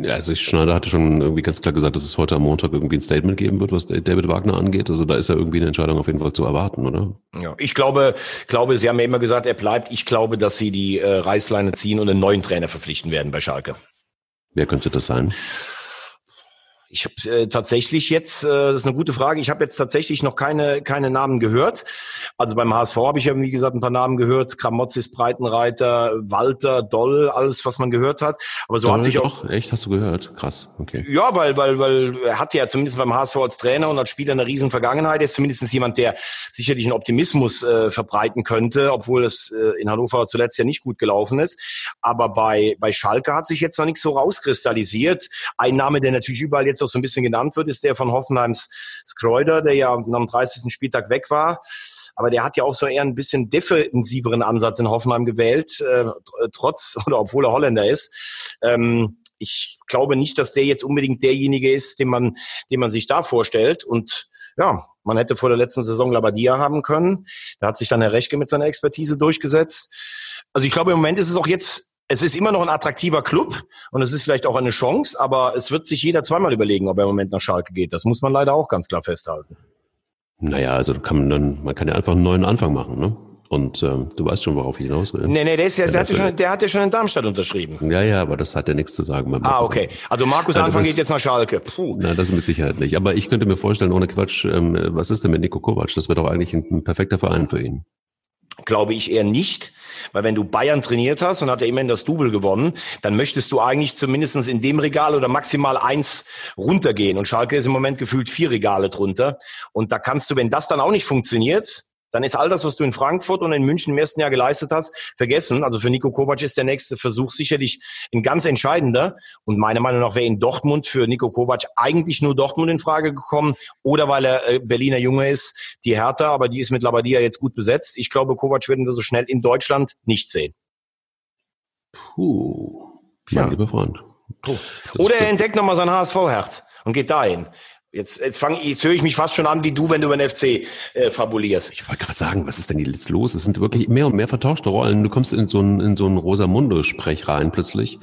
also Schneider hatte schon irgendwie ganz klar gesagt, dass es heute am Montag irgendwie ein Statement geben wird, was David Wagner angeht. Also da ist ja irgendwie eine Entscheidung auf jeden Fall zu erwarten, oder? Ja, ich glaube, glaube, Sie haben ja immer gesagt, er bleibt. Ich glaube, dass Sie die äh, Reißleine ziehen und einen neuen Trainer verpflichten werden bei Schalke. Wer könnte das sein? Ich habe äh, tatsächlich jetzt, äh, das ist eine gute Frage, ich habe jetzt tatsächlich noch keine, keine Namen gehört. Also beim HSV habe ich ja, wie gesagt, ein paar Namen gehört. Kramotzis, Breitenreiter, Walter, Doll, alles, was man gehört hat. Aber so Doll hat sich auch... Echt, hast du gehört? Krass, okay. Ja, weil, weil, weil er hat ja zumindest beim HSV als Trainer und als Spieler eine riesen Vergangenheit. Er ist zumindest jemand, der sicherlich einen Optimismus äh, verbreiten könnte, obwohl es äh, in Hannover zuletzt ja nicht gut gelaufen ist. Aber bei, bei Schalke hat sich jetzt noch nichts so rauskristallisiert. Ein Name, der natürlich überall jetzt jetzt auch so ein bisschen genannt wird, ist der von Hoffenheims Skreuder, der ja am 30. Spieltag weg war. Aber der hat ja auch so eher ein bisschen defensiveren Ansatz in Hoffenheim gewählt, äh, trotz [laughs] oder obwohl er Holländer ist. Ähm, ich glaube nicht, dass der jetzt unbedingt derjenige ist, den man, den man sich da vorstellt. Und ja, man hätte vor der letzten Saison Labadia haben können. Da hat sich dann Herr Rechke mit seiner Expertise durchgesetzt. Also ich glaube, im Moment ist es auch jetzt es ist immer noch ein attraktiver Club und es ist vielleicht auch eine Chance, aber es wird sich jeder zweimal überlegen, ob er im Moment nach Schalke geht. Das muss man leider auch ganz klar festhalten. Naja, also kann man dann, man kann ja einfach einen neuen Anfang machen, ne? Und ähm, du weißt schon, worauf ich hinaus will. Nee, nee, der, ist ja, der, hat ja schon, der hat ja schon in Darmstadt unterschrieben. Ja, ja, aber das hat ja nichts zu sagen. Ah, okay. Also Markus also Anfang das, geht jetzt nach Schalke. Puh. Na, das ist mit Sicherheit nicht. Aber ich könnte mir vorstellen, ohne Quatsch, ähm, was ist denn mit Nico Kovac? Das wäre doch eigentlich ein, ein perfekter Verein für ihn. Glaube ich eher nicht, weil wenn du Bayern trainiert hast und hat er immerhin das Double gewonnen, dann möchtest du eigentlich zumindestens in dem Regal oder maximal eins runtergehen. Und Schalke ist im Moment gefühlt vier Regale drunter. Und da kannst du, wenn das dann auch nicht funktioniert, dann ist all das, was du in Frankfurt und in München im ersten Jahr geleistet hast, vergessen. Also für Nico Kovac ist der nächste Versuch sicherlich ein ganz entscheidender. Und meiner Meinung nach wäre in Dortmund für Nico Kovac eigentlich nur Dortmund in Frage gekommen oder weil er äh, Berliner Junge ist, die Hertha, aber die ist mit Labadia jetzt gut besetzt. Ich glaube, Kovac werden wir so schnell in Deutschland nicht sehen. Puh, ja. lieber Freund. Puh. Oder er entdeckt nochmal sein HSV-Herz und geht dahin. Jetzt, jetzt, fang, jetzt höre ich mich fast schon an wie du, wenn du über den FC äh, fabulierst. Ich wollte gerade sagen, was ist denn jetzt los? Es sind wirklich mehr und mehr vertauschte Rollen. Du kommst in so ein, in so ein Rosamunde-Sprech rein plötzlich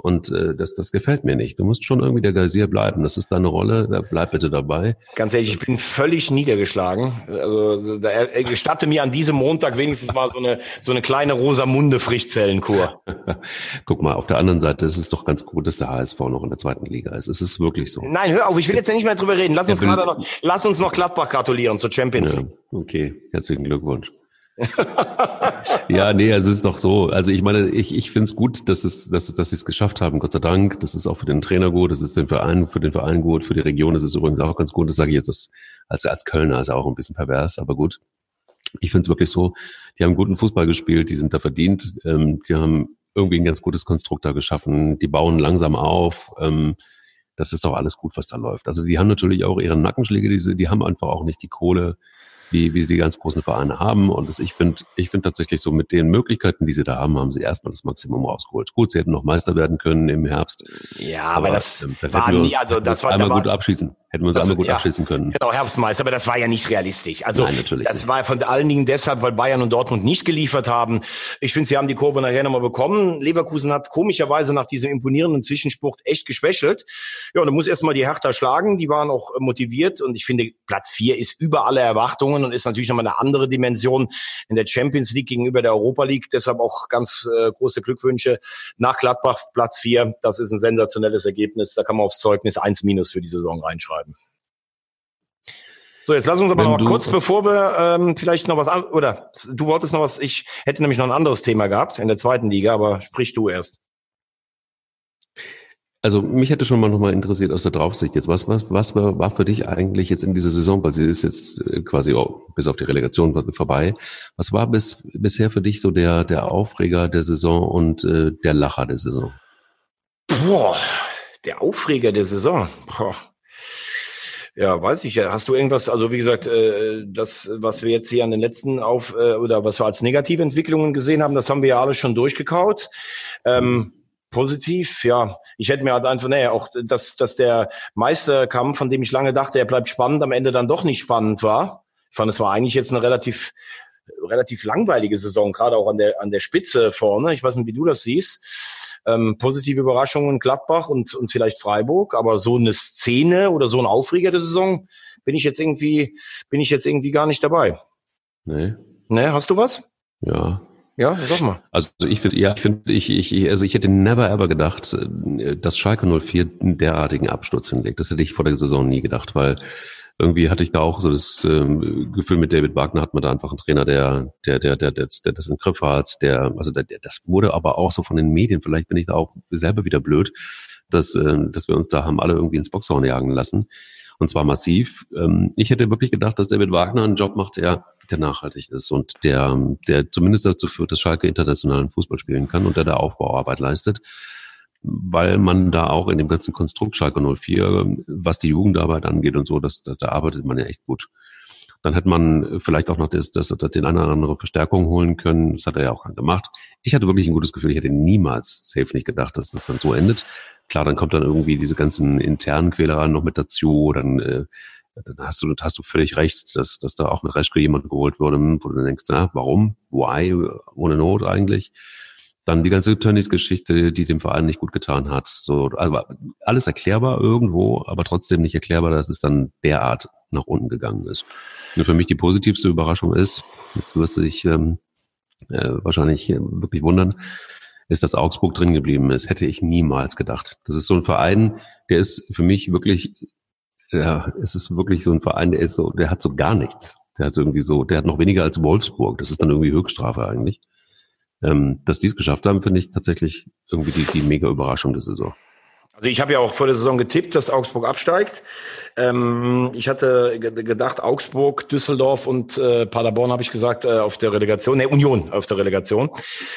und äh, das, das gefällt mir nicht. Du musst schon irgendwie der Geysir bleiben. Das ist deine Rolle. Bleib bitte dabei. Ganz ehrlich, ich bin völlig niedergeschlagen. Also da, er, gestatte mir an diesem Montag wenigstens mal so eine so eine kleine Rosamunde Frischzellenkur. [laughs] Guck mal, auf der anderen Seite ist es doch ganz gut, dass der HSV noch in der zweiten Liga ist. Es ist wirklich so. Nein, hör auf, ich will jetzt ja nicht mehr drüber reden. Lass uns gerade noch, lass uns noch Gladbach gratulieren zur Champions League. Ja, okay, herzlichen Glückwunsch. [laughs] ja, nee, es ist doch so. Also ich meine, ich, ich finde es gut, dass es, dass, dass sie es geschafft haben, Gott sei Dank. Das ist auch für den Trainer gut, das ist den Verein, für den Verein gut, für die Region ist es übrigens auch ganz gut. Das sage ich jetzt als, als, als Kölner, also auch ein bisschen pervers, aber gut. Ich finde es wirklich so, die haben guten Fußball gespielt, die sind da verdient, ähm, die haben irgendwie ein ganz gutes Konstrukt da geschaffen, die bauen langsam auf. Ähm, das ist doch alles gut, was da läuft. Also die haben natürlich auch ihre Nackenschläge, die, die haben einfach auch nicht die Kohle, wie, wie sie die ganz großen Vereine haben. Und das, ich finde ich finde tatsächlich so mit den Möglichkeiten, die sie da haben, haben sie erstmal das Maximum rausgeholt. Gut, sie hätten noch Meister werden können im Herbst. Ja, aber, aber das ähm, war nie, also das war einmal gut abschießen. Hätten wir uns einmal gut ja, abschließen können. Genau, Herbstmeister, aber das war ja nicht realistisch. Also Nein, natürlich das nicht. war von allen Dingen deshalb, weil Bayern und Dortmund nicht geliefert haben. Ich finde, sie haben die Kurve nachher nochmal bekommen. Leverkusen hat komischerweise nach diesem imponierenden Zwischenspruch echt geschwächelt. Ja, und du musst erstmal die Hertha schlagen. Die waren auch motiviert und ich finde, Platz vier ist über alle Erwartungen und ist natürlich nochmal eine andere Dimension in der Champions League gegenüber der Europa League. Deshalb auch ganz äh, große Glückwünsche nach Gladbach Platz vier. Das ist ein sensationelles Ergebnis. Da kann man aufs Zeugnis eins minus für die Saison reinschreiben. So, jetzt lass uns aber Wenn noch kurz, bevor wir ähm, vielleicht noch was an oder du wolltest noch was, ich hätte nämlich noch ein anderes Thema gehabt in der zweiten Liga, aber sprich du erst. Also mich hätte schon mal noch mal interessiert aus der Draufsicht jetzt, was, was, was war, war für dich eigentlich jetzt in dieser Saison, weil sie ist jetzt äh, quasi oh, bis auf die Relegation vorbei, was war bis, bisher für dich so der, der Aufreger der Saison und äh, der Lacher der Saison? Boah, der Aufreger der Saison. Boah. Ja, weiß ich. Hast du irgendwas, also wie gesagt, äh, das, was wir jetzt hier an den letzten auf äh, oder was wir als negative Entwicklungen gesehen haben, das haben wir ja alles schon durchgekaut. Ähm, positiv, ja. Ich hätte mir halt einfach, naja, auch, dass, dass der Meisterkampf, von dem ich lange dachte, er bleibt spannend, am Ende dann doch nicht spannend war. Ich fand, es war eigentlich jetzt eine relativ relativ langweilige Saison, gerade auch an der an der Spitze vorne. Ich weiß nicht, wie du das siehst ähm, positive Überraschungen Gladbach und, und vielleicht Freiburg, aber so eine Szene oder so ein Aufreger der Saison bin ich jetzt irgendwie, bin ich jetzt irgendwie gar nicht dabei. Nee. Ne, hast du was? Ja. Ja, sag mal. Also ich finde, ja, ich finde, ich, ich, also ich hätte never ever gedacht, äh, dass Schalke 04 einen derartigen Absturz hinlegt. Das hätte ich vor der Saison nie gedacht, weil irgendwie hatte ich da auch so das ähm, Gefühl, mit David Wagner hat man da einfach einen Trainer, der, der, der, der, der, der das im Griff hat, der, also der, der, das wurde aber auch so von den Medien, vielleicht bin ich da auch selber wieder blöd, dass, äh, dass wir uns da haben alle irgendwie ins Boxhorn jagen lassen. Und zwar massiv. Ähm, ich hätte wirklich gedacht, dass David Wagner einen Job macht, der, der nachhaltig ist und der, der zumindest dazu führt, dass Schalke internationalen Fußball spielen kann und der da Aufbauarbeit leistet weil man da auch in dem ganzen Konstrukt Schalke 04, was die Jugendarbeit angeht und so, das, da, da arbeitet man ja echt gut. Dann hätte man vielleicht auch noch das, das, das, den eine oder andere Verstärkung holen können. Das hat er ja auch gemacht. Ich hatte wirklich ein gutes Gefühl. Ich hätte niemals, safe nicht gedacht, dass das dann so endet. Klar, dann kommt dann irgendwie diese ganzen internen Quälereien noch mit dazu. Dann, äh, dann hast du, hast du völlig recht, dass, dass da auch mit Reschke jemand geholt wurde, wo du dann denkst, na, warum? Why? Ohne Not eigentlich. Dann die ganze Tönnies-Geschichte, die dem Verein nicht gut getan hat. So, also alles erklärbar irgendwo, aber trotzdem nicht erklärbar, dass es dann derart nach unten gegangen ist. Und für mich die positivste Überraschung ist, jetzt wirst du dich ähm, äh, wahrscheinlich wirklich wundern, ist, dass Augsburg drin geblieben ist. Hätte ich niemals gedacht. Das ist so ein Verein, der ist für mich wirklich, ja, es ist wirklich so ein Verein, der ist so, der hat so gar nichts. Der hat irgendwie so, der hat noch weniger als Wolfsburg. Das ist dann irgendwie Höchststrafe eigentlich. Ähm, dass die es geschafft haben, finde ich tatsächlich irgendwie die, die mega Überraschung der Saison. Also ich habe ja auch vor der Saison getippt, dass Augsburg absteigt. Ähm, ich hatte gedacht, Augsburg, Düsseldorf und äh, Paderborn habe ich gesagt äh, auf der Relegation, ne Union auf der Relegation.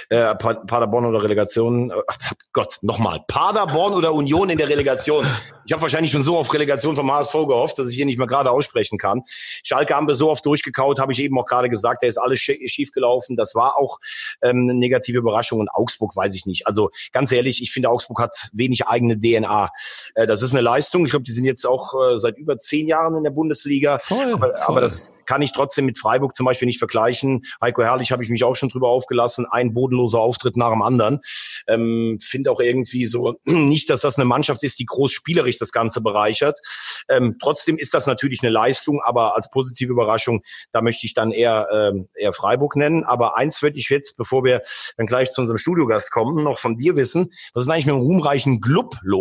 Äh, Paderborn oder Relegation, ach Gott, nochmal, Paderborn oder Union in der Relegation. Ich habe wahrscheinlich schon so auf Relegation vom HSV gehofft, dass ich hier nicht mehr gerade aussprechen kann. Schalke haben wir so oft durchgekaut, habe ich eben auch gerade gesagt, da ist alles schief gelaufen. Das war auch ähm, eine negative Überraschung und Augsburg weiß ich nicht. Also ganz ehrlich, ich finde Augsburg hat wenig eigene DNA. Äh, das ist eine Leistung. Ich glaube, die sind jetzt auch äh, seit über zehn Jahren in der Bundesliga. Voll, aber, voll. aber das kann ich trotzdem mit Freiburg zum Beispiel nicht vergleichen. Heiko Herrlich habe ich mich auch schon drüber aufgelassen. Ein bodenloser Auftritt nach dem anderen. Ähm, Finde auch irgendwie so [clears throat] nicht, dass das eine Mannschaft ist, die groß spielerisch das Ganze bereichert. Ähm, trotzdem ist das natürlich eine Leistung, aber als positive Überraschung, da möchte ich dann eher, ähm, eher Freiburg nennen. Aber eins würde ich jetzt, bevor wir dann gleich zu unserem Studiogast kommen, noch von dir wissen. Was ist eigentlich mit dem ruhmreichen Glub los?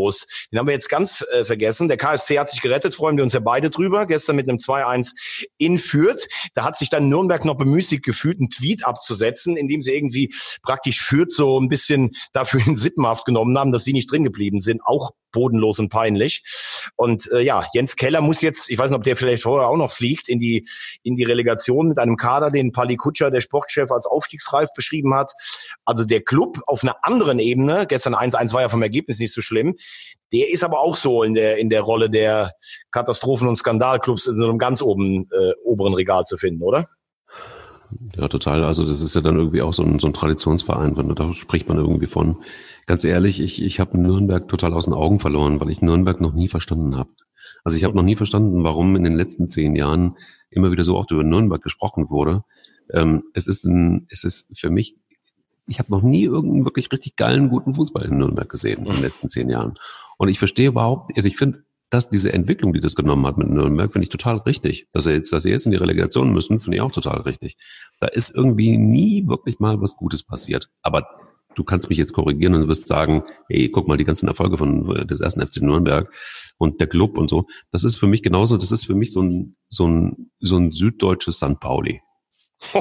Den haben wir jetzt ganz äh, vergessen. Der KSC hat sich gerettet, freuen wir uns ja beide drüber. Gestern mit einem 2-1 in Fürth. Da hat sich dann Nürnberg noch bemüßigt gefühlt, einen Tweet abzusetzen, in dem sie irgendwie praktisch Fürth so ein bisschen dafür in Sippenhaft genommen haben, dass sie nicht drin geblieben sind. Auch bodenlos und peinlich. Und äh, ja, Jens Keller muss jetzt, ich weiß nicht, ob der vielleicht vorher auch noch fliegt, in die, in die Relegation mit einem Kader, den Pali Kutscher, der Sportchef, als aufstiegsreif beschrieben hat. Also der Club auf einer anderen Ebene, gestern 1-1 war ja vom Ergebnis nicht so schlimm, der ist aber auch so in der, in der Rolle der Katastrophen- und Skandalclubs in so einem ganz oben, äh, oberen Regal zu finden, oder? Ja, total. Also das ist ja dann irgendwie auch so ein, so ein Traditionsverein, wenn da spricht man irgendwie von. Ganz ehrlich, ich, ich habe Nürnberg total aus den Augen verloren, weil ich Nürnberg noch nie verstanden habe. Also ich habe noch nie verstanden, warum in den letzten zehn Jahren immer wieder so oft über Nürnberg gesprochen wurde. Ähm, es ist ein, es ist für mich, ich habe noch nie irgendeinen wirklich richtig geilen, guten Fußball in Nürnberg gesehen in den letzten zehn Jahren. Und ich verstehe überhaupt, also ich finde, dass diese Entwicklung, die das genommen hat mit Nürnberg, finde ich total richtig. Dass er jetzt, dass sie jetzt in die Relegation müssen, finde ich auch total richtig. Da ist irgendwie nie wirklich mal was Gutes passiert. Aber du kannst mich jetzt korrigieren und wirst sagen, hey, guck mal, die ganzen Erfolge von des ersten FC Nürnberg und der Club und so. Das ist für mich genauso, das ist für mich so ein, so ein, so ein süddeutsches St. Pauli. [laughs]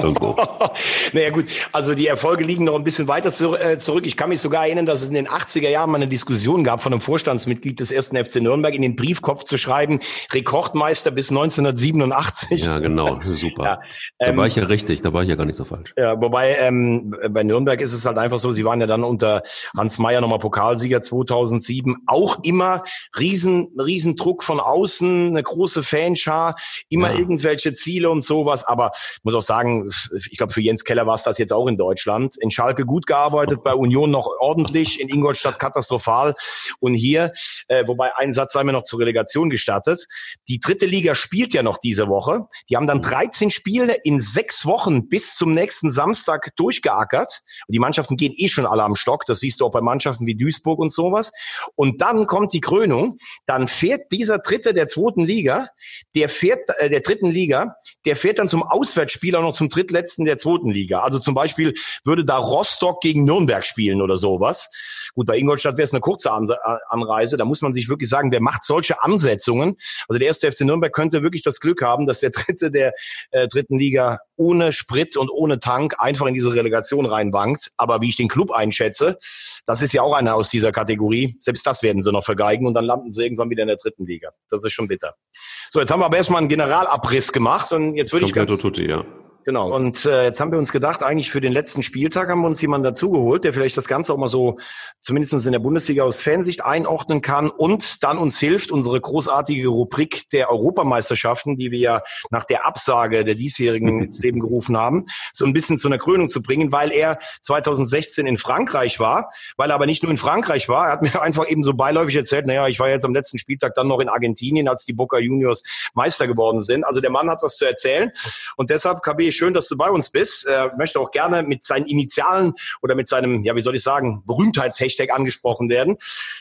naja gut, also die Erfolge liegen noch ein bisschen weiter äh, zurück. Ich kann mich sogar erinnern, dass es in den 80er Jahren mal eine Diskussion gab von einem Vorstandsmitglied des ersten FC Nürnberg in den Briefkopf zu schreiben, Rekordmeister bis 1987. Ja, genau, [laughs] super. Ja, ähm, da war ich ja richtig, da war ich ja gar nicht so falsch. Ja, wobei ähm, bei Nürnberg ist es halt einfach so, sie waren ja dann unter Hans Meyer nochmal Pokalsieger 2007, auch immer riesen, riesen Druck von außen, eine große Fanschar, immer ja. irgendwelche Ziele und sowas, aber muss auch sagen, sagen, ich glaube, für Jens Keller war es das jetzt auch in Deutschland. In Schalke gut gearbeitet, bei Union noch ordentlich, in Ingolstadt katastrophal. Und hier, äh, wobei ein Satz sei mir noch zur Relegation gestattet. Die dritte Liga spielt ja noch diese Woche. Die haben dann 13 Spiele in sechs Wochen bis zum nächsten Samstag durchgeackert. Und die Mannschaften gehen eh schon alle am Stock. Das siehst du auch bei Mannschaften wie Duisburg und sowas. Und dann kommt die Krönung. Dann fährt dieser Dritte der zweiten Liga, der fährt, äh, der dritten Liga, der fährt dann zum Auswärtsspieler noch zum drittletzten der zweiten Liga. Also zum Beispiel würde da Rostock gegen Nürnberg spielen oder sowas. Gut, bei Ingolstadt wäre es eine kurze Anreise. Da muss man sich wirklich sagen, wer macht solche Ansetzungen? Also der erste FC Nürnberg könnte wirklich das Glück haben, dass der [laughs] dritte der äh, dritten Liga ohne Sprit und ohne Tank einfach in diese Relegation reinwankt. Aber wie ich den Club einschätze, das ist ja auch einer aus dieser Kategorie. Selbst das werden sie noch vergeigen und dann landen sie irgendwann wieder in der dritten Liga. Das ist schon bitter. So, jetzt haben wir aber erstmal einen Generalabriss gemacht und jetzt würde ich ganz, Tutti, ja. Genau. Und äh, jetzt haben wir uns gedacht, eigentlich für den letzten Spieltag haben wir uns jemanden dazugeholt, der vielleicht das Ganze auch mal so zumindest in der Bundesliga aus Fansicht einordnen kann und dann uns hilft, unsere großartige Rubrik der Europameisterschaften, die wir ja nach der Absage der diesjährigen [laughs] ins Leben gerufen haben, so ein bisschen zu einer Krönung zu bringen, weil er 2016 in Frankreich war, weil er aber nicht nur in Frankreich war, er hat mir [laughs] einfach eben so beiläufig erzählt, naja, ich war jetzt am letzten Spieltag dann noch in Argentinien, als die Boca Juniors Meister geworden sind. Also der Mann hat was zu erzählen und deshalb, KB, schön, dass du bei uns bist. Er möchte auch gerne mit seinen Initialen oder mit seinem, ja, wie soll ich sagen, Berühmtheits-Hashtag angesprochen werden.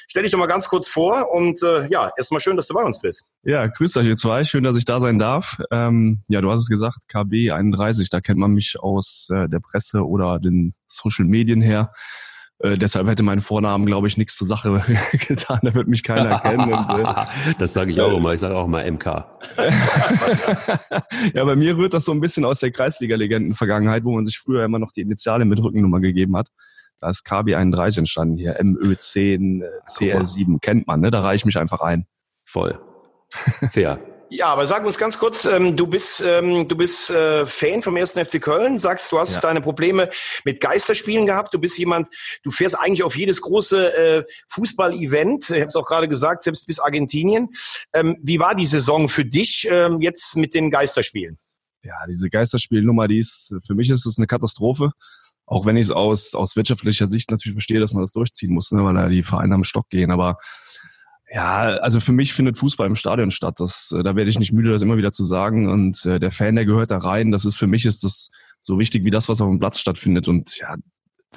Stell dich doch mal ganz kurz vor und äh, ja, erstmal schön, dass du bei uns bist. Ja, grüßt euch ihr zwei. Schön, dass ich da sein darf. Ähm, ja, du hast es gesagt, KB 31, da kennt man mich aus äh, der Presse oder den Social Medien her. Äh, deshalb hätte mein Vornamen, glaube ich, nichts zur Sache [laughs] getan. Da wird mich keiner kennen. Und, äh, das sage ich auch immer. Ich sage auch immer MK. [laughs] ja, bei mir rührt das so ein bisschen aus der Kreisliga-Legenden-Vergangenheit, wo man sich früher immer noch die Initiale mit Rückennummer gegeben hat. Da ist KB31 entstanden hier. MÖ10, CR7 kennt man, ne? Da reiche ich mich einfach ein. Voll. Fair. Ja, aber sag uns ganz kurz, ähm, du bist ähm, du bist äh, Fan vom ersten FC Köln, sagst, du hast ja. deine Probleme mit Geisterspielen gehabt, du bist jemand, du fährst eigentlich auf jedes große äh, Fußball-Event, ich habe es auch gerade gesagt, selbst bis Argentinien. Ähm, wie war die Saison für dich ähm, jetzt mit den Geisterspielen? Ja, diese Geisterspielnummer, die ist, für mich ist es eine Katastrophe. Auch wenn ich es aus, aus wirtschaftlicher Sicht natürlich verstehe, dass man das durchziehen muss, ne, weil da die Vereine am Stock gehen. Aber ja, also für mich findet Fußball im Stadion statt. Das, äh, da werde ich nicht müde, das immer wieder zu sagen. Und äh, der Fan, der gehört da rein. Das ist für mich ist das so wichtig wie das, was auf dem Platz stattfindet. Und ja,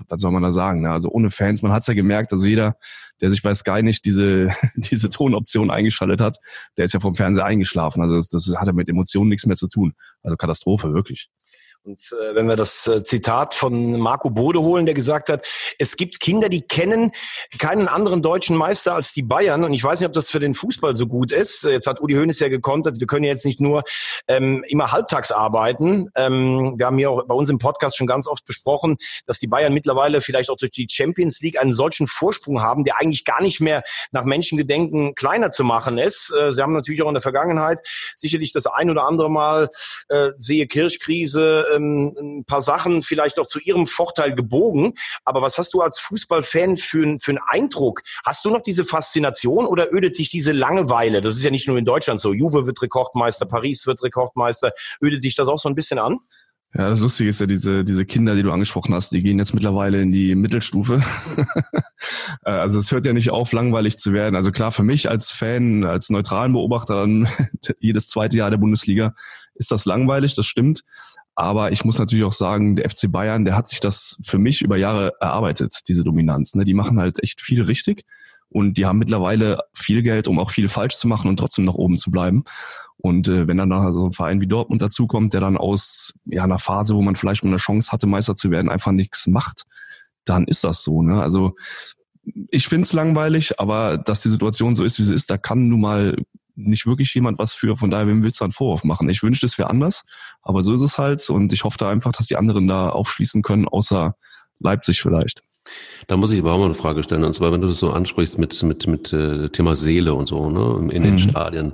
was soll man da sagen? Ne? Also ohne Fans, man hat's ja gemerkt, also jeder, der sich bei Sky nicht diese, [laughs] diese Tonoption eingeschaltet hat, der ist ja vom Fernseher eingeschlafen. Also das, das hat ja mit Emotionen nichts mehr zu tun. Also Katastrophe, wirklich. Und äh, wenn wir das äh, Zitat von Marco Bode holen, der gesagt hat, es gibt Kinder, die kennen keinen anderen deutschen Meister als die Bayern. Und ich weiß nicht, ob das für den Fußball so gut ist. Jetzt hat Udi Hoeneß ja gekontert, wir können jetzt nicht nur ähm, immer halbtags arbeiten. Ähm, wir haben hier auch bei uns im Podcast schon ganz oft besprochen, dass die Bayern mittlerweile vielleicht auch durch die Champions League einen solchen Vorsprung haben, der eigentlich gar nicht mehr nach Menschengedenken kleiner zu machen ist. Äh, sie haben natürlich auch in der Vergangenheit sicherlich das ein oder andere Mal äh, sehe Kirchkrise, ähm, ein paar Sachen vielleicht auch zu ihrem Vorteil gebogen. Aber was hast du als Fußballfan für, für einen Eindruck? Hast du noch diese Faszination oder ödet dich diese Langeweile? Das ist ja nicht nur in Deutschland so. Juve wird Rekordmeister, Paris wird Rekordmeister. Ödet dich das auch so ein bisschen an? Ja, das Lustige ist ja, diese, diese Kinder, die du angesprochen hast, die gehen jetzt mittlerweile in die Mittelstufe. [laughs] Äh, also es hört ja nicht auf, langweilig zu werden. Also klar, für mich als Fan, als neutralen Beobachter [laughs] jedes zweite Jahr der Bundesliga ist das langweilig, das stimmt. Aber ich muss natürlich auch sagen, der FC Bayern, der hat sich das für mich über Jahre erarbeitet, diese Dominanz. Ne? Die machen halt echt viel richtig und die haben mittlerweile viel Geld, um auch viel falsch zu machen und trotzdem nach oben zu bleiben. Und äh, wenn dann noch so ein Verein wie Dortmund dazukommt, der dann aus ja, einer Phase, wo man vielleicht mal eine Chance hatte, Meister zu werden, einfach nichts macht, dann ist das so. Ne? Also ich find's langweilig, aber dass die Situation so ist, wie sie ist, da kann nun mal nicht wirklich jemand was für. Von daher, wem willst du einen Vorwurf machen? Ich wünschte, es wäre anders, aber so ist es halt. Und ich hoffe da einfach, dass die anderen da aufschließen können, außer Leipzig vielleicht. Da muss ich aber auch mal eine Frage stellen. Und zwar, wenn du das so ansprichst mit, mit, mit äh, Thema Seele und so, ne, in den mhm. Stadien.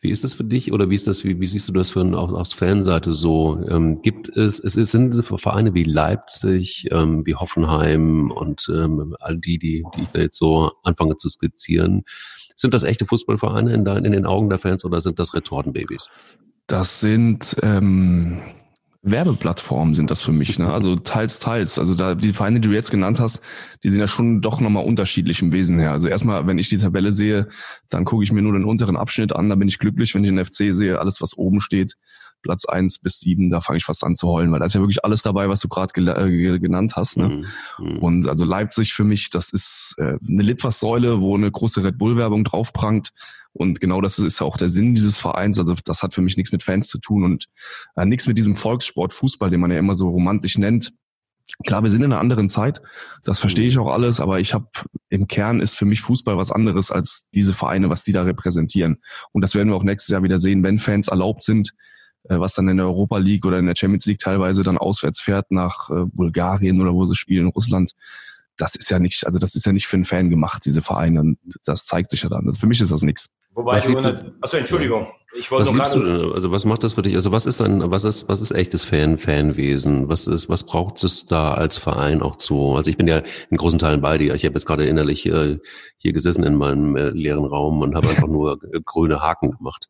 Wie ist das für dich oder wie ist das, wie, wie siehst du das für auch aus Fanseite so? Ähm, gibt es, es sind Vereine wie Leipzig, ähm, wie Hoffenheim und ähm, all die, die, die ich da jetzt so anfange zu skizzieren, sind das echte Fußballvereine in, in den Augen der Fans oder sind das Retortenbabys? Das sind ähm, Werbeplattformen sind das für mich. Ne? Also teils, teils. Also da die Vereine, die du jetzt genannt hast, die sind ja schon doch nochmal unterschiedlich im Wesen her. Also erstmal, wenn ich die Tabelle sehe, dann gucke ich mir nur den unteren Abschnitt an. Da bin ich glücklich, wenn ich den FC sehe. Alles, was oben steht, Platz eins bis sieben, da fange ich fast an zu heulen, weil da ist ja wirklich alles dabei, was du gerade äh, genannt hast. Ne? Mhm. mhm. Und also Leipzig für mich, das ist äh, eine Litfaßsäule, wo eine große Red Bull-Werbung drauf prangt. Und genau das ist ja auch der Sinn dieses Vereins. Also das hat für mich nichts mit Fans zu tun und äh, nichts mit diesem Volkssport Fußball, den man ja immer so romantisch nennt. Klar, wir sind in einer anderen Zeit, das verstehe ich auch alles, aber ich habe im Kern ist für mich Fußball was anderes als diese Vereine, was die da repräsentieren. Und das werden wir auch nächstes Jahr wieder sehen, wenn Fans erlaubt sind, äh, was dann in der Europa League oder in der Champions League teilweise dann auswärts fährt nach äh, Bulgarien oder wo sie spielen, in Russland. Das ist ja nicht, also das ist ja nicht für einen Fan gemacht, diese Vereine. Und das zeigt sich ja dann. Also für mich ist das nichts. Wobei du, achso, Entschuldigung. Ich wollte was noch du, also was macht das für dich? Also was ist ein, was ist, was ist echtes Fan, Fanwesen? Was ist, was braucht es da als Verein auch zu? Also ich bin ja in großen Teilen bei dir. Ich habe jetzt gerade innerlich äh, hier gesessen in meinem äh, leeren Raum und habe einfach nur [laughs] grüne Haken gemacht.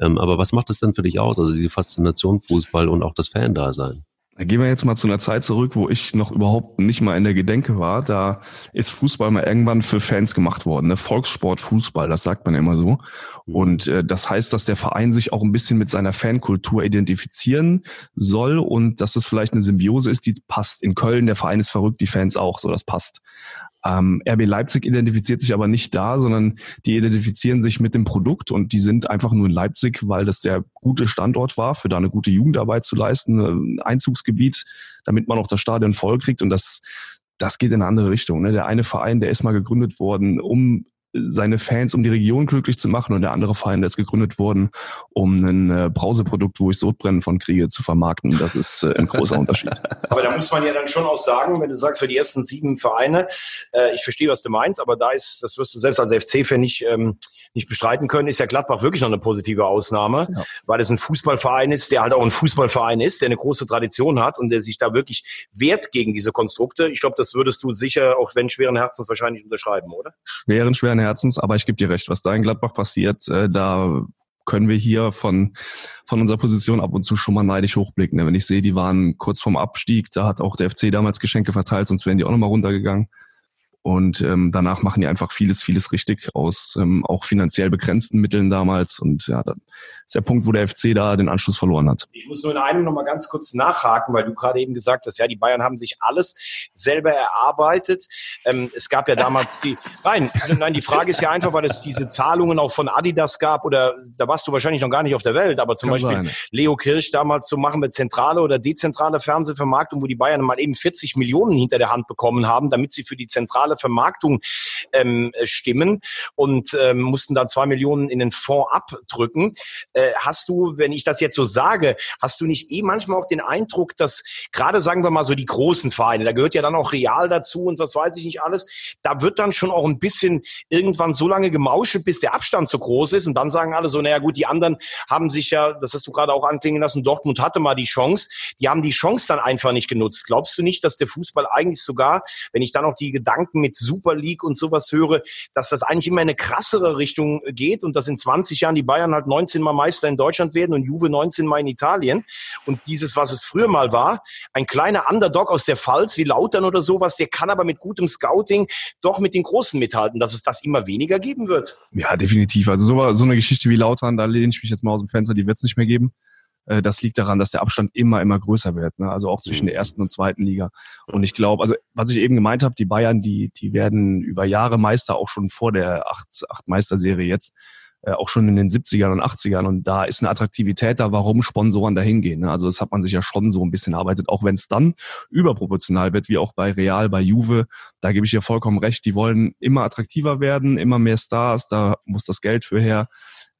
Ähm, aber was macht es denn für dich aus? Also die Faszination Fußball und auch das Fan-Dasein? Da gehen wir jetzt mal zu einer Zeit zurück, wo ich noch überhaupt nicht mal in der Gedenke war. Da ist Fußball mal irgendwann für Fans gemacht worden. Ne? Volkssport, Fußball, das sagt man immer so. Mhm. Und äh, das heißt, dass der Verein sich auch ein bisschen mit seiner Fankultur identifizieren soll und dass es vielleicht eine Symbiose ist, die passt. In Köln, der Verein ist verrückt, die Fans auch, so das passt. Ähm, RB Leipzig identifiziert sich aber nicht da, sondern die identifizieren sich mit dem Produkt und die sind einfach nur in Leipzig, weil das der gute Standort war, für da eine gute Jugendarbeit zu leisten, ein Einzugsgebiet, damit man auch das Stadion voll kriegt und das das geht in eine andere Richtung. Ne? Der eine Verein, der ist mal gegründet worden, um seine Fans, um die Region glücklich zu machen und der andere Verein, der ist gegründet worden, um ein äh, Brauseprodukt, wo ich Sodbrennen von kriege, zu vermarkten. Das ist äh, ein großer Unterschied. [laughs] Aber da muss man ja dann schon auch sagen, wenn du sagst, für die ersten sieben Vereine, äh, ich verstehe, was du meinst, aber da ist, das wirst du selbst als FC-Fan nicht, ähm, nicht bestreiten können, ist ja Gladbach wirklich noch eine positive Ausnahme, ja. weil es ein Fußballverein ist, der halt auch ein Fußballverein ist, der eine große Tradition hat und der sich da wirklich wehrt gegen diese Konstrukte. Ich glaube, das würdest du sicher, auch wenn schweren Herzens wahrscheinlich unterschreiben, oder? Schweren, schweren Herzens, aber ich gebe dir recht, was da in Gladbach passiert, äh, da können wir hier von, von unserer Position ab und zu schon mal neidisch hochblicken. Ne? Wenn ich sehe, die waren kurz vorm Abstieg, da hat auch der FC damals Geschenke verteilt, sonst wären die auch nochmal runtergegangen. Und ähm, danach machen die einfach vieles, vieles richtig aus ähm, auch finanziell begrenzten Mitteln damals. Und ja, das ist der Punkt, wo der FC da den Anschluss verloren hat. Ich muss nur in einem nochmal ganz kurz nachhaken, weil du gerade eben gesagt hast, ja, die Bayern haben sich alles selber erarbeitet. Ähm, es gab ja damals die, [laughs] nein, nein, die Frage ist ja einfach, weil es diese Zahlungen auch von Adidas gab oder da warst du wahrscheinlich noch gar nicht auf der Welt, aber zum Kann Beispiel sein. Leo Kirch damals zu machen mit zentrale oder dezentrale Fernsehvermarktung, wo die Bayern mal eben 40 Millionen hinter der Hand bekommen haben, damit sie für die zentrale Vermarktung ähm, stimmen und ähm, mussten dann zwei Millionen in den Fonds abdrücken. Äh, hast du, wenn ich das jetzt so sage, hast du nicht eh manchmal auch den Eindruck, dass gerade sagen wir mal so die großen Vereine, da gehört ja dann auch Real dazu und was weiß ich nicht alles, da wird dann schon auch ein bisschen irgendwann so lange gemauschelt, bis der Abstand so groß ist und dann sagen alle so, naja gut, die anderen haben sich ja, das hast du gerade auch anklingen lassen, Dortmund hatte mal die Chance, die haben die Chance dann einfach nicht genutzt. Glaubst du nicht, dass der Fußball eigentlich sogar, wenn ich dann auch die Gedanken mit Super League und sowas höre, dass das eigentlich immer in eine krassere Richtung geht und dass in 20 Jahren die Bayern halt 19 Mal Meister in Deutschland werden und Juve 19 Mal in Italien. Und dieses, was es früher mal war, ein kleiner Underdog aus der Pfalz wie Lautern oder sowas, der kann aber mit gutem Scouting doch mit den Großen mithalten, dass es das immer weniger geben wird. Ja, definitiv. Also so, so eine Geschichte wie Lautern, da lehne ich mich jetzt mal aus dem Fenster, die wird es nicht mehr geben. Äh, das liegt daran, dass der Abstand immer, immer größer wird. Ne? Also auch zwischen der ersten und zweiten Liga. Und ich glaube, also was ich eben gemeint habe, die Bayern, die, die werden über Jahre Meister, auch schon vor der acht, acht Meisterserie jetzt, äh, auch schon in den 70ern und 80ern. Und da ist eine Attraktivität da, warum Sponsoren dahin gehen. Ne? Also das hat man sich ja schon so ein bisschen erarbeitet, auch wenn es dann überproportional wird, wie auch bei Real, bei Juve. Da gebe ich dir vollkommen recht. Die wollen immer attraktiver werden, immer mehr Stars, da muss das Geld für her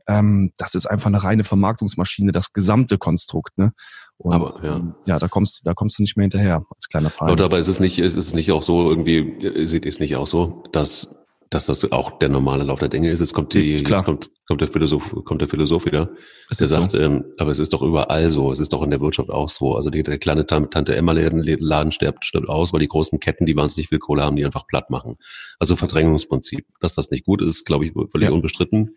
ähm, das ist einfach eine reine Vermarktungsmaschine, das gesamte Konstrukt. Ne? Und, aber ja. Ähm, ja, da kommst, da kommst du nicht mehr hinterher als kleiner Verein. Oder aber ist es nicht, ist es nicht auch so irgendwie, sieht es nicht auch so, dass dass das auch der normale Lauf der Dinge ist. Jetzt kommt die, Klar. jetzt kommt, kommt der Philosoph, kommt der Philosoph wieder. Es der sagt, so. ähm, aber es ist doch überall so. Es ist doch in der Wirtschaft auch so. Also die, der kleine Tante Emma Laden stirbt, stirbt aus, weil die großen Ketten, die wahnsinnig viel Kohle haben, die einfach platt machen. Also Verdrängungsprinzip. Dass das nicht gut ist, glaube ich, völlig ja. unbestritten.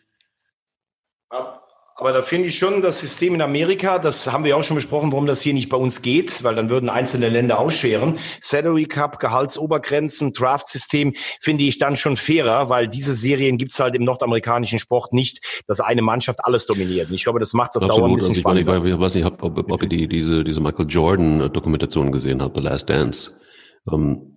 Aber da finde ich schon das System in Amerika, das haben wir auch schon besprochen, warum das hier nicht bei uns geht, weil dann würden einzelne Länder ausscheren. Salary Cup, Gehaltsobergrenzen, Draft-System finde ich dann schon fairer, weil diese Serien gibt's halt im nordamerikanischen Sport nicht, dass eine Mannschaft alles dominiert. Und ich glaube, das macht es auf Dauer ein bisschen also spannender. Ich, weiß nicht, ob, ob, ob ihr die, diese, diese Michael Jordan-Dokumentation gesehen habt, The Last Dance. Um, ähm,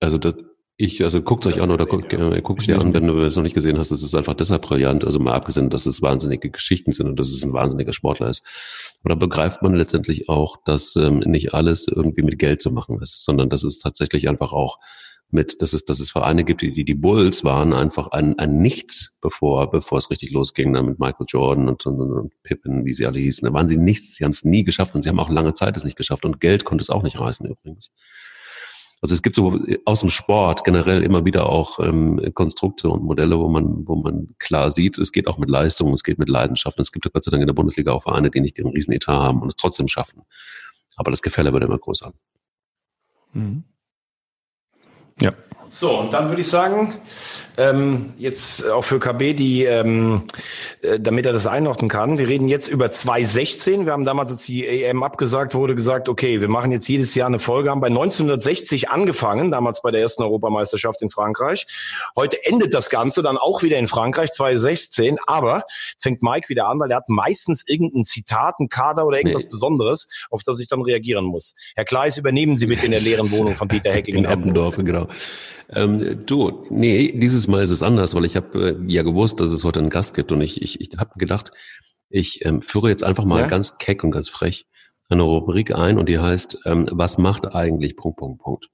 also das, ich, also guckt euch an oder guckt äh, dir an, wenn du es noch nicht gesehen hast. Es ist einfach deshalb brillant. Also mal abgesehen, dass es wahnsinnige Geschichten sind und dass es ein wahnsinniger Sportler ist. Oder begreift man letztendlich auch, dass ähm, nicht alles irgendwie mit Geld zu machen ist, sondern dass es tatsächlich einfach auch mit, dass es, dass es Vereine gibt, die, die Bulls waren einfach ein, ein Nichts, bevor, bevor es richtig losging, dann mit Michael Jordan und, und, und Pippen, wie sie alle hießen. Da waren sie nichts, sie haben es nie geschafft und sie haben auch lange Zeit es nicht geschafft und Geld konnte es auch nicht reißen übrigens. Also es gibt so aus dem Sport generell immer wieder auch ähm, Konstrukte und Modelle, wo man, wo man klar sieht, es geht auch mit Leistung, es geht mit Leidenschaft. Es gibt ja Gott sei Dank in der Bundesliga auch Vereine, die nicht den riesen Etat haben und es trotzdem schaffen. Aber das Gefälle wird immer größer. Mhm. Ja. So, und dann würde ich sagen, ähm, jetzt auch für KB, die, ähm, äh, damit er das einordnen kann. Wir reden jetzt über 2016. Wir haben damals, als die EM abgesagt wurde, gesagt, okay, wir machen jetzt jedes Jahr eine Folge, haben bei 1960 angefangen, damals bei der ersten Europameisterschaft in Frankreich. Heute endet das Ganze dann auch wieder in Frankreich, 2016. Aber jetzt fängt Mike wieder an, weil er hat meistens irgendein Zitat, ein Kader oder irgendwas nee. Besonderes, auf das ich dann reagieren muss. Herr Kleis, übernehmen Sie mit in der leeren Wohnung von Peter Hecking in Eppendorf, genau. Ähm, du, nee, dieses Mal ist es anders, weil ich habe äh, ja gewusst, dass es heute einen Gast gibt und ich, ich, ich habe gedacht, ich ähm, führe jetzt einfach mal ja? ganz keck und ganz frech eine Rubrik ein und die heißt, ähm, was macht eigentlich Punkt, Punkt, Punkt.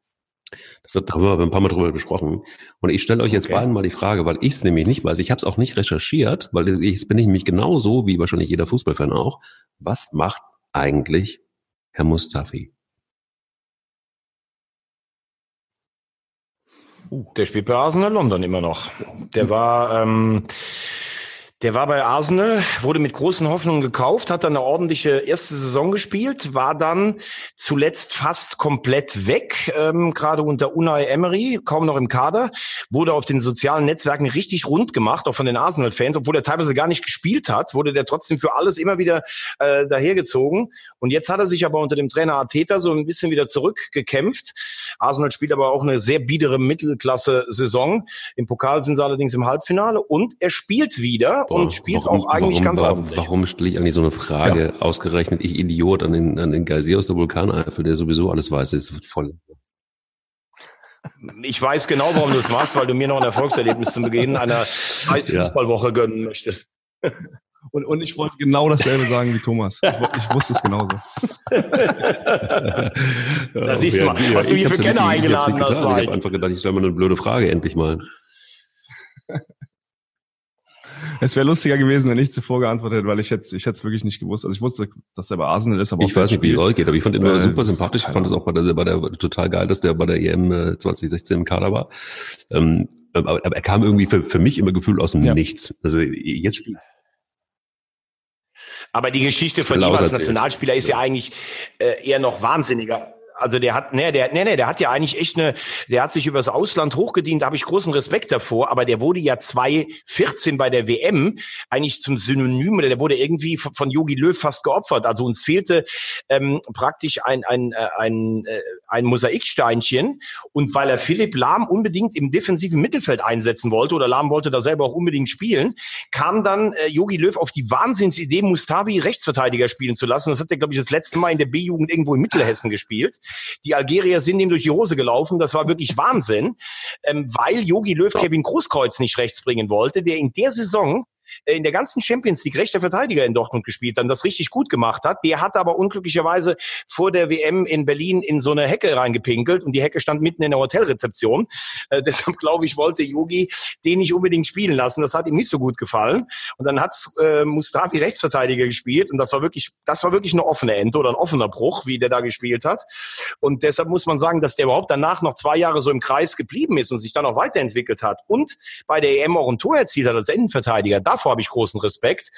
Das haben wir ein paar Mal drüber gesprochen. Und ich stelle euch jetzt okay. beiden mal die Frage, weil ich es nämlich nicht weiß. Ich habe es auch nicht recherchiert, weil ich bin ich nämlich genauso wie wahrscheinlich jeder Fußballfan auch. Was macht eigentlich Herr Mustafi? Der spielt bei Arsenal London immer noch. Der war, ähm, Der war bei Arsenal, wurde mit großen Hoffnungen gekauft, hat dann eine ordentliche erste Saison gespielt, war dann zuletzt fast komplett weg, ähm, gerade unter Unai Emery, kaum noch im Kader, wurde auf den sozialen Netzwerken richtig rund gemacht, auch von den Arsenal-Fans, obwohl er teilweise gar nicht gespielt hat, wurde der trotzdem für alles immer wieder äh, dahergezogen. Und jetzt hat er sich aber unter dem Trainer Arteta so ein bisschen wieder zurückgekämpft. Arsenal spielt aber auch eine sehr biedere Mittelklasse-Saison. Im Pokal sind sie allerdings im Halbfinale und er spielt wieder und spielt warum, auch eigentlich warum, ganz warum, ordentlich. Warum stelle ich eigentlich so eine Frage, ja. ausgerechnet ich Idiot, an den, an den Geysir aus der Vulkaneifel, der sowieso alles weiß, ist voll. Ich weiß genau, warum du es machst, weil du mir noch ein Erfolgserlebnis zum Beginn einer scheiß Fußballwoche gönnen möchtest. Und, und ich wollte genau dasselbe sagen wie Thomas. Ich, ich wusste es genauso. [laughs] da siehst du mal, was du hier für Kenner eingeladen hast. Ich habe einfach gedacht, ich stelle mal eine blöde Frage endlich mal. Es wäre lustiger gewesen, wenn ich zuvor geantwortet hätte, weil ich jetzt, ich hätte es wirklich nicht gewusst. Also ich wusste, dass er bei Arsenal ist, aber ich weiß nicht, wie es euch geht, aber ich fand ihn immer äh, super sympathisch. Ich fand es auch bei der, bei der total geil, dass der bei der EM 2016 im Kader war. Ähm, aber, aber er kam irgendwie für, für mich immer gefühlt aus dem ja. Nichts. Also jetzt spielt aber die Geschichte von ihm als Nationalspieler ist ja eigentlich äh, eher noch wahnsinniger also der hat, nee, der, nee, nee, der hat ja eigentlich echt eine, der hat sich übers Ausland hochgedient, da habe ich großen Respekt davor, aber der wurde ja 2014 bei der WM eigentlich zum Synonym, oder der wurde irgendwie von Yogi Löw fast geopfert. Also uns fehlte ähm, praktisch ein, ein, äh, ein, äh, ein Mosaiksteinchen und weil er Philipp Lahm unbedingt im defensiven Mittelfeld einsetzen wollte, oder Lahm wollte da selber auch unbedingt spielen, kam dann äh, Yogi Löw auf die Wahnsinnsidee, Mustavi Rechtsverteidiger spielen zu lassen. Das hat er, glaube ich, das letzte Mal in der B-Jugend irgendwo in Mittelhessen gespielt. Die Algerier sind ihm durch die Hose gelaufen. Das war wirklich Wahnsinn, ähm, weil Yogi Löw Kevin Großkreuz nicht rechts bringen wollte, der in der Saison in der ganzen Champions League rechter Verteidiger in Dortmund gespielt, dann das richtig gut gemacht hat. Der hat aber unglücklicherweise vor der WM in Berlin in so eine Hecke reingepinkelt und die Hecke stand mitten in der Hotelrezeption. Äh, [laughs] deshalb glaube ich, wollte Yogi den nicht unbedingt spielen lassen. Das hat ihm nicht so gut gefallen. Und dann hat äh, Mustafi Rechtsverteidiger gespielt und das war wirklich, das war wirklich eine offene Ente oder ein offener Bruch, wie der da gespielt hat. Und deshalb muss man sagen, dass der überhaupt danach noch zwei Jahre so im Kreis geblieben ist und sich dann auch weiterentwickelt hat und bei der EM auch ein Tor erzielt hat als Innenverteidiger. Davor habe ich großen Respekt.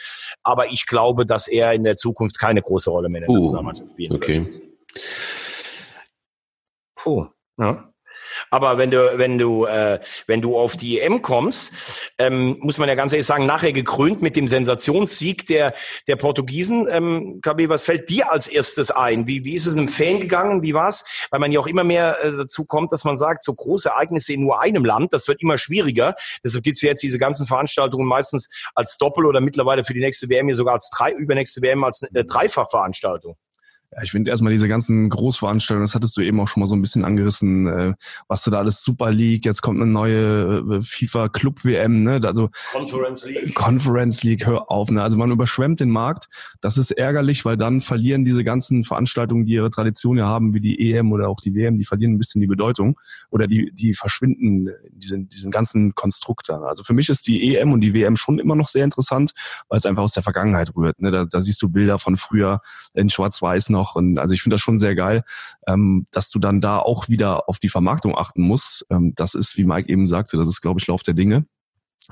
Aber ich glaube, dass er in der Zukunft keine große Rolle mehr in der uh, Nationalmannschaft spielen okay. wird. Puh. Ja. Aber wenn du, wenn du, äh, wenn du auf die EM kommst, ähm, muss man ja ganz ehrlich sagen, nachher gekrönt mit dem Sensationssieg der, der Portugiesen. Ähm, KB, was fällt dir als erstes ein? Wie, wie ist es einem Fan gegangen? Wie war's? Weil man ja auch immer mehr äh, dazu kommt, dass man sagt, so große Ereignisse in nur einem Land, das wird immer schwieriger. Deshalb gibt's jetzt diese ganzen Veranstaltungen meistens als Doppel oder mittlerweile für die nächste WM hier sogar als drei, übernächste WM als äh, Dreifachveranstaltung. Ja, ich finde erstmal diese ganzen Großveranstaltungen, das hattest du eben auch schon mal so ein bisschen angerissen, äh, was du da alles Super League, jetzt kommt eine neue äh, FIFA Club WM, ne? Also Conference League. Conference League, hör auf, ne? Also man überschwemmt den Markt. Das ist ärgerlich, weil dann verlieren diese ganzen Veranstaltungen, die ihre Tradition ja haben, wie die EM oder auch die WM, die verlieren ein bisschen die Bedeutung oder die, die verschwinden in diesen, diesen ganzen Konstrukt da. Also für mich ist die EM und die WM schon immer noch sehr interessant, weil es einfach aus der Vergangenheit rührt. Ne? Da, da siehst du Bilder von früher in Schwarz-Weiß noch. Und also ich finde das schon sehr geil, ähm, dass du dann da auch wieder auf die Vermarktung achten musst. Ähm, das ist, wie Mike eben sagte, das ist, glaube ich, Lauf der Dinge.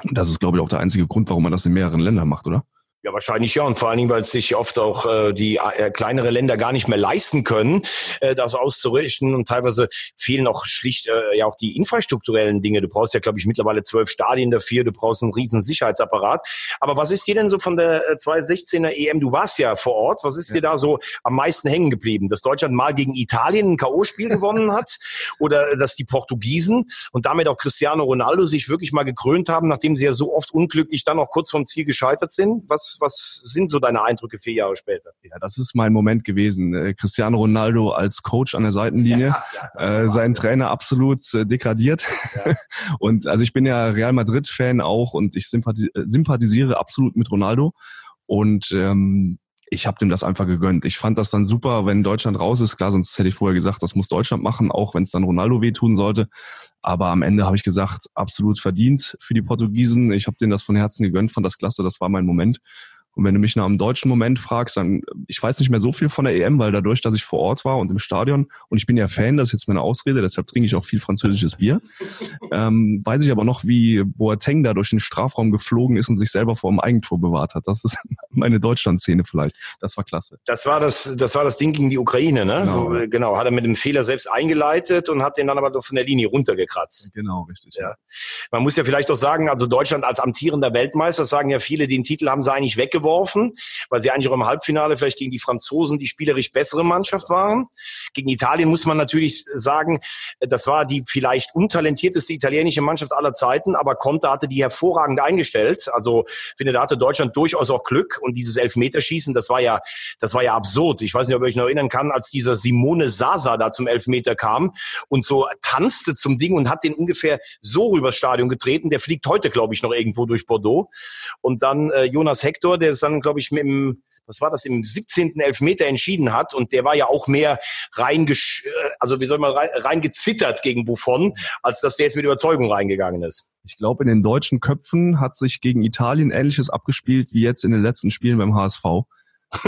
Und das ist, glaube ich, auch der einzige Grund, warum man das in mehreren Ländern macht, oder? Ja, wahrscheinlich ja. Und vor allen Dingen, weil es sich oft auch äh, die äh, kleinere Länder gar nicht mehr leisten können, äh, das auszurichten. Und teilweise fehlen auch schlicht äh, ja auch die infrastrukturellen Dinge. Du brauchst ja, glaube ich, mittlerweile zwölf Stadien dafür. Du brauchst einen riesen Sicherheitsapparat. Aber was ist dir denn so von der äh, 2016er EM? Du warst ja vor Ort. Was ist ja. dir da so am meisten hängen geblieben? Dass Deutschland mal gegen Italien ein K.O.-Spiel gewonnen hat? [laughs] Oder dass die Portugiesen und damit auch Cristiano Ronaldo sich wirklich mal gekrönt haben, nachdem sie ja so oft unglücklich dann auch kurz vom Ziel gescheitert sind? Was was, sind so deine Eindrücke vier Jahre später? Ja, das ist mein Moment gewesen. Äh, Cristiano Ronaldo als Coach an der Seitenlinie, [laughs] ja, ja, äh, sein Trainer absolut äh, degradiert. Ja. [laughs] und also ich bin ja Real Madrid-Fan auch und ich sympathis sympathisiere absolut mit Ronaldo. Und ähm, ich habe dem das einfach gegönnt. Ich fand das dann super, wenn Deutschland raus ist. Klar, sonst hätte ich vorher gesagt, das muss Deutschland machen, auch wenn es dann Ronaldo wehtun sollte. Aber am Ende habe ich gesagt, absolut verdient für die Portugiesen. Ich habe denen das von Herzen gegönnt, fand das klasse, das war mein Moment. Und wenn du mich nach einem deutschen Moment fragst, dann, ich weiß nicht mehr so viel von der EM, weil dadurch, dass ich vor Ort war und im Stadion, und ich bin ja Fan, das ist jetzt meine Ausrede, deshalb trinke ich auch viel französisches Bier, ähm, weiß ich aber noch, wie Boateng da durch den Strafraum geflogen ist und sich selber vor dem Eigentor bewahrt hat. Das ist [laughs] meine Deutschland-Szene vielleicht. Das war klasse. Das war das, das war das Ding gegen die Ukraine, ne? Genau, Wo, genau hat er mit dem Fehler selbst eingeleitet und hat den dann aber doch von der Linie runtergekratzt. Genau, richtig. Ja. Man muss ja vielleicht doch sagen, also Deutschland als amtierender Weltmeister, sagen ja viele, den Titel haben sie eigentlich weggeworfen, weil sie eigentlich auch im Halbfinale vielleicht gegen die Franzosen die spielerisch bessere Mannschaft waren. Gegen Italien muss man natürlich sagen, das war die vielleicht untalentierteste italienische Mannschaft aller Zeiten, aber Conte hatte die hervorragend eingestellt. Also ich finde, da hatte Deutschland durchaus auch Glück und dieses Elfmeterschießen, das war ja, das war ja absurd. Ich weiß nicht, ob ihr euch noch erinnern kann, als dieser Simone Sasa da zum Elfmeter kam und so tanzte zum Ding und hat den ungefähr so übers Stadion getreten. Der fliegt heute, glaube ich, noch irgendwo durch Bordeaux. Und dann äh, Jonas Hector, der ist dann, glaube ich, mit dem was war das, im 17. Elfmeter entschieden hat und der war ja auch mehr reingesch äh, also wie soll man rein, reingezittert gegen Buffon, als dass der jetzt mit Überzeugung reingegangen ist. Ich glaube, in den deutschen Köpfen hat sich gegen Italien Ähnliches abgespielt wie jetzt in den letzten Spielen beim HSV.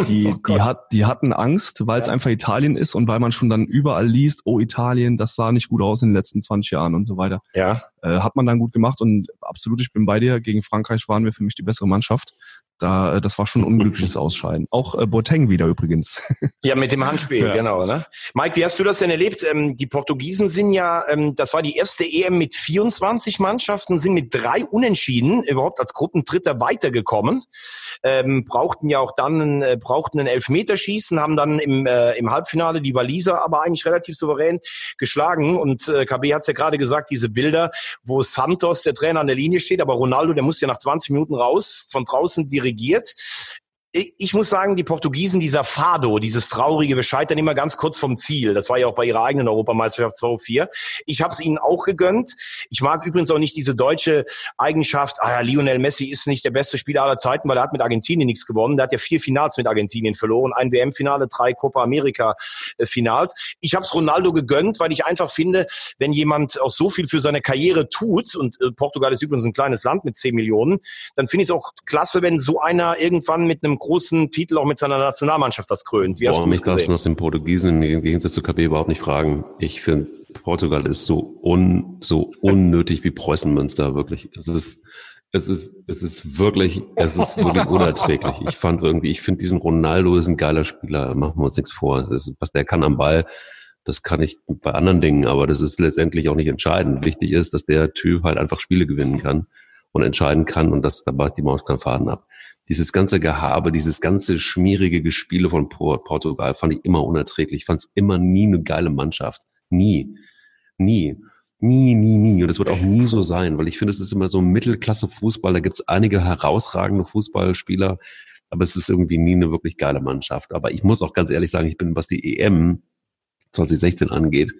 Die, [laughs] oh die, hat, die hatten Angst, weil es einfach Italien ist und weil man schon dann überall liest, oh Italien, das sah nicht gut aus in den letzten 20 Jahren und so weiter. Ja. Äh, hat man dann gut gemacht und absolut, ich bin bei dir. Gegen Frankreich waren wir für mich die bessere Mannschaft. Da, äh, das war schon ein unglückliches [laughs] Ausscheiden. Auch äh, Boateng wieder übrigens. [laughs] Ja, mit dem Handspiel, ja. genau. Ne? Mike, wie hast du das denn erlebt? Ähm, die Portugiesen sind ja, ähm, das war die erste EM mit 24 Mannschaften, sind mit drei Unentschieden überhaupt als Gruppendritter weitergekommen. Ähm, brauchten ja auch dann, äh, brauchten ein Elfmeterschießen, haben dann im, äh, im Halbfinale die Waliser aber eigentlich relativ souverän geschlagen. Und äh, KB hat es ja gerade gesagt, diese Bilder, wo Santos, der Trainer, an der Linie steht, aber Ronaldo, der muss ja nach 20 Minuten raus, von draußen die dirigiert ich muss sagen, die Portugiesen, dieser Fado, dieses traurige, wir scheitern immer ganz kurz vom Ziel. Das war ja auch bei ihrer eigenen Europameisterschaft 2004. Ich habe es ihnen auch gegönnt. Ich mag übrigens auch nicht diese deutsche Eigenschaft, ah ja, Lionel Messi ist nicht der beste Spieler aller Zeiten, weil er hat mit Argentinien nichts gewonnen. Der hat ja vier Finals mit Argentinien verloren, ein WM-Finale, drei Copa America-Finals. Ich habe es Ronaldo gegönnt, weil ich einfach finde, wenn jemand auch so viel für seine Karriere tut, und äh, Portugal ist übrigens ein kleines Land mit zehn Millionen, dann finde ich es auch klasse, wenn so einer irgendwann mit einem großen Titel auch mit seiner Nationalmannschaft das krönt. Wie hast Boah, mich darfst du nach den Portugiesen im Gegensatz zu KB überhaupt nicht fragen. Ich finde, Portugal ist so un, so unnötig wie Preußenmünster, wirklich. Es ist, es ist, es ist wirklich, es ist wirklich unerträglich. Ich fand irgendwie, ich finde diesen Ronaldo ist ein geiler Spieler, machen wir uns nichts vor. Ist, was der kann am Ball, das kann ich bei anderen Dingen, aber das ist letztendlich auch nicht entscheidend. Wichtig ist, dass der Typ halt einfach Spiele gewinnen kann und entscheiden kann und das, da beißt die Maus keinen Faden ab dieses ganze Gehabe, dieses ganze schmierige Gespiele von Portugal fand ich immer unerträglich. Ich fand es immer nie eine geile Mannschaft. Nie. Nie. Nie, nie, nie. Und es wird auch nie so sein, weil ich finde, es ist immer so Mittelklasse-Fußball. Da gibt es einige herausragende Fußballspieler, aber es ist irgendwie nie eine wirklich geile Mannschaft. Aber ich muss auch ganz ehrlich sagen, ich bin, was die EM 2016 angeht,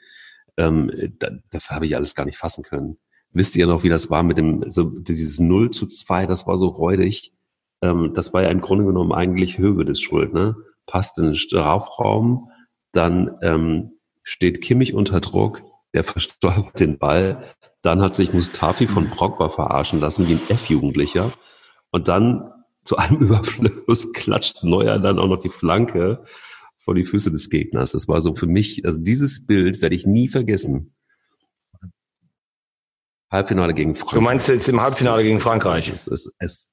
ähm, da, das habe ich alles gar nicht fassen können. Wisst ihr noch, wie das war mit dem, so dieses 0 zu 2, das war so räudig ähm, das war ja im Grunde genommen eigentlich Hövedes Schuld, ne? Passt in den Strafraum, dann ähm, steht Kimmich unter Druck, der [laughs] verstolpert den Ball, dann hat sich Mustafi von Progba verarschen lassen wie ein F-Jugendlicher und dann zu einem [laughs] Überfluss klatscht Neuer dann auch noch die Flanke vor die Füße des Gegners. Das war so für mich, also dieses Bild werde ich nie vergessen. Halbfinale gegen Frankreich. Du meinst jetzt im Halbfinale gegen Frankreich? Es, es, es,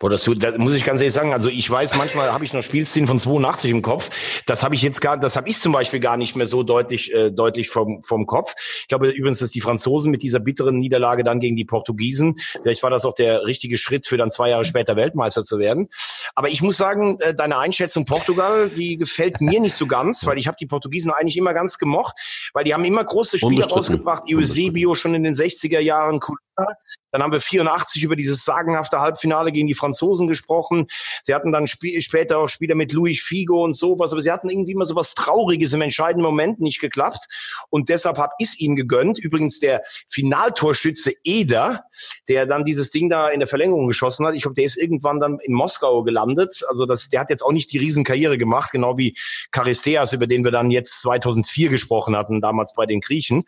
Boah, das, das muss ich ganz ehrlich sagen. Also ich weiß, manchmal habe ich noch Spielszenen von 82 im Kopf. Das habe ich jetzt gar, das habe ich zum Beispiel gar nicht mehr so deutlich, äh, deutlich vom, vom Kopf. Ich glaube übrigens, dass die Franzosen mit dieser bitteren Niederlage dann gegen die Portugiesen, vielleicht war das auch der richtige Schritt für dann zwei Jahre später Weltmeister zu werden. Aber ich muss sagen, äh, deine Einschätzung Portugal, die gefällt mir nicht so ganz, weil ich habe die Portugiesen eigentlich immer ganz gemocht, weil die haben immer große Spiele rausgebracht. Eusebio schon in den 60er Jahren, dann haben wir 84 über dieses sagenhafte Halbfinale gegen die Franzosen gesprochen. Sie hatten dann sp später auch Spieler mit Luis Figo und sowas, aber sie hatten irgendwie immer so was Trauriges im entscheidenden Moment nicht geklappt. Und deshalb habe ich es ihnen gegönnt. Übrigens der Finaltorschütze Eder, der dann dieses Ding da in der Verlängerung geschossen hat. Ich glaube, der ist irgendwann dann in Moskau gelandet. Also das, der hat jetzt auch nicht die Riesenkarriere gemacht, genau wie Charisteas, über den wir dann jetzt 2004 gesprochen hatten, damals bei den Griechen.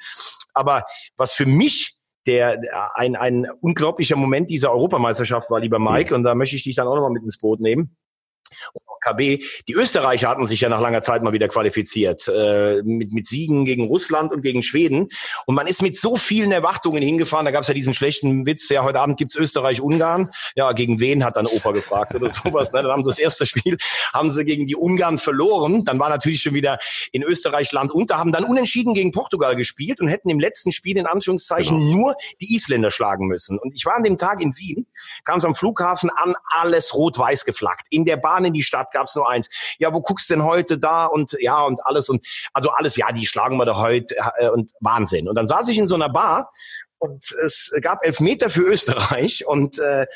Aber was für mich der ein, ein unglaublicher Moment dieser Europameisterschaft war, lieber Mike, und da möchte ich dich dann auch nochmal mit ins Boot nehmen. KB. Die Österreicher hatten sich ja nach langer Zeit mal wieder qualifiziert, äh, mit, mit Siegen gegen Russland und gegen Schweden. Und man ist mit so vielen Erwartungen hingefahren. Da gab es ja diesen schlechten Witz, ja, heute Abend gibt's Österreich-Ungarn. Ja, gegen wen hat dann Opa gefragt oder [laughs] sowas. Ne? Dann haben sie das erste Spiel, haben sie gegen die Ungarn verloren. Dann war natürlich schon wieder in Österreich Land unter, haben dann unentschieden gegen Portugal gespielt und hätten im letzten Spiel in Anführungszeichen genau. nur die Isländer schlagen müssen. Und ich war an dem Tag in Wien, kam es am Flughafen an, alles rot-weiß geflaggt. In der Bahn in die Stadt gab es nur eins. Ja, wo guckst denn heute da und ja und alles und also alles, ja, die schlagen wir da heute äh, und Wahnsinn. Und dann saß ich in so einer Bar und es gab elf Meter für Österreich und äh,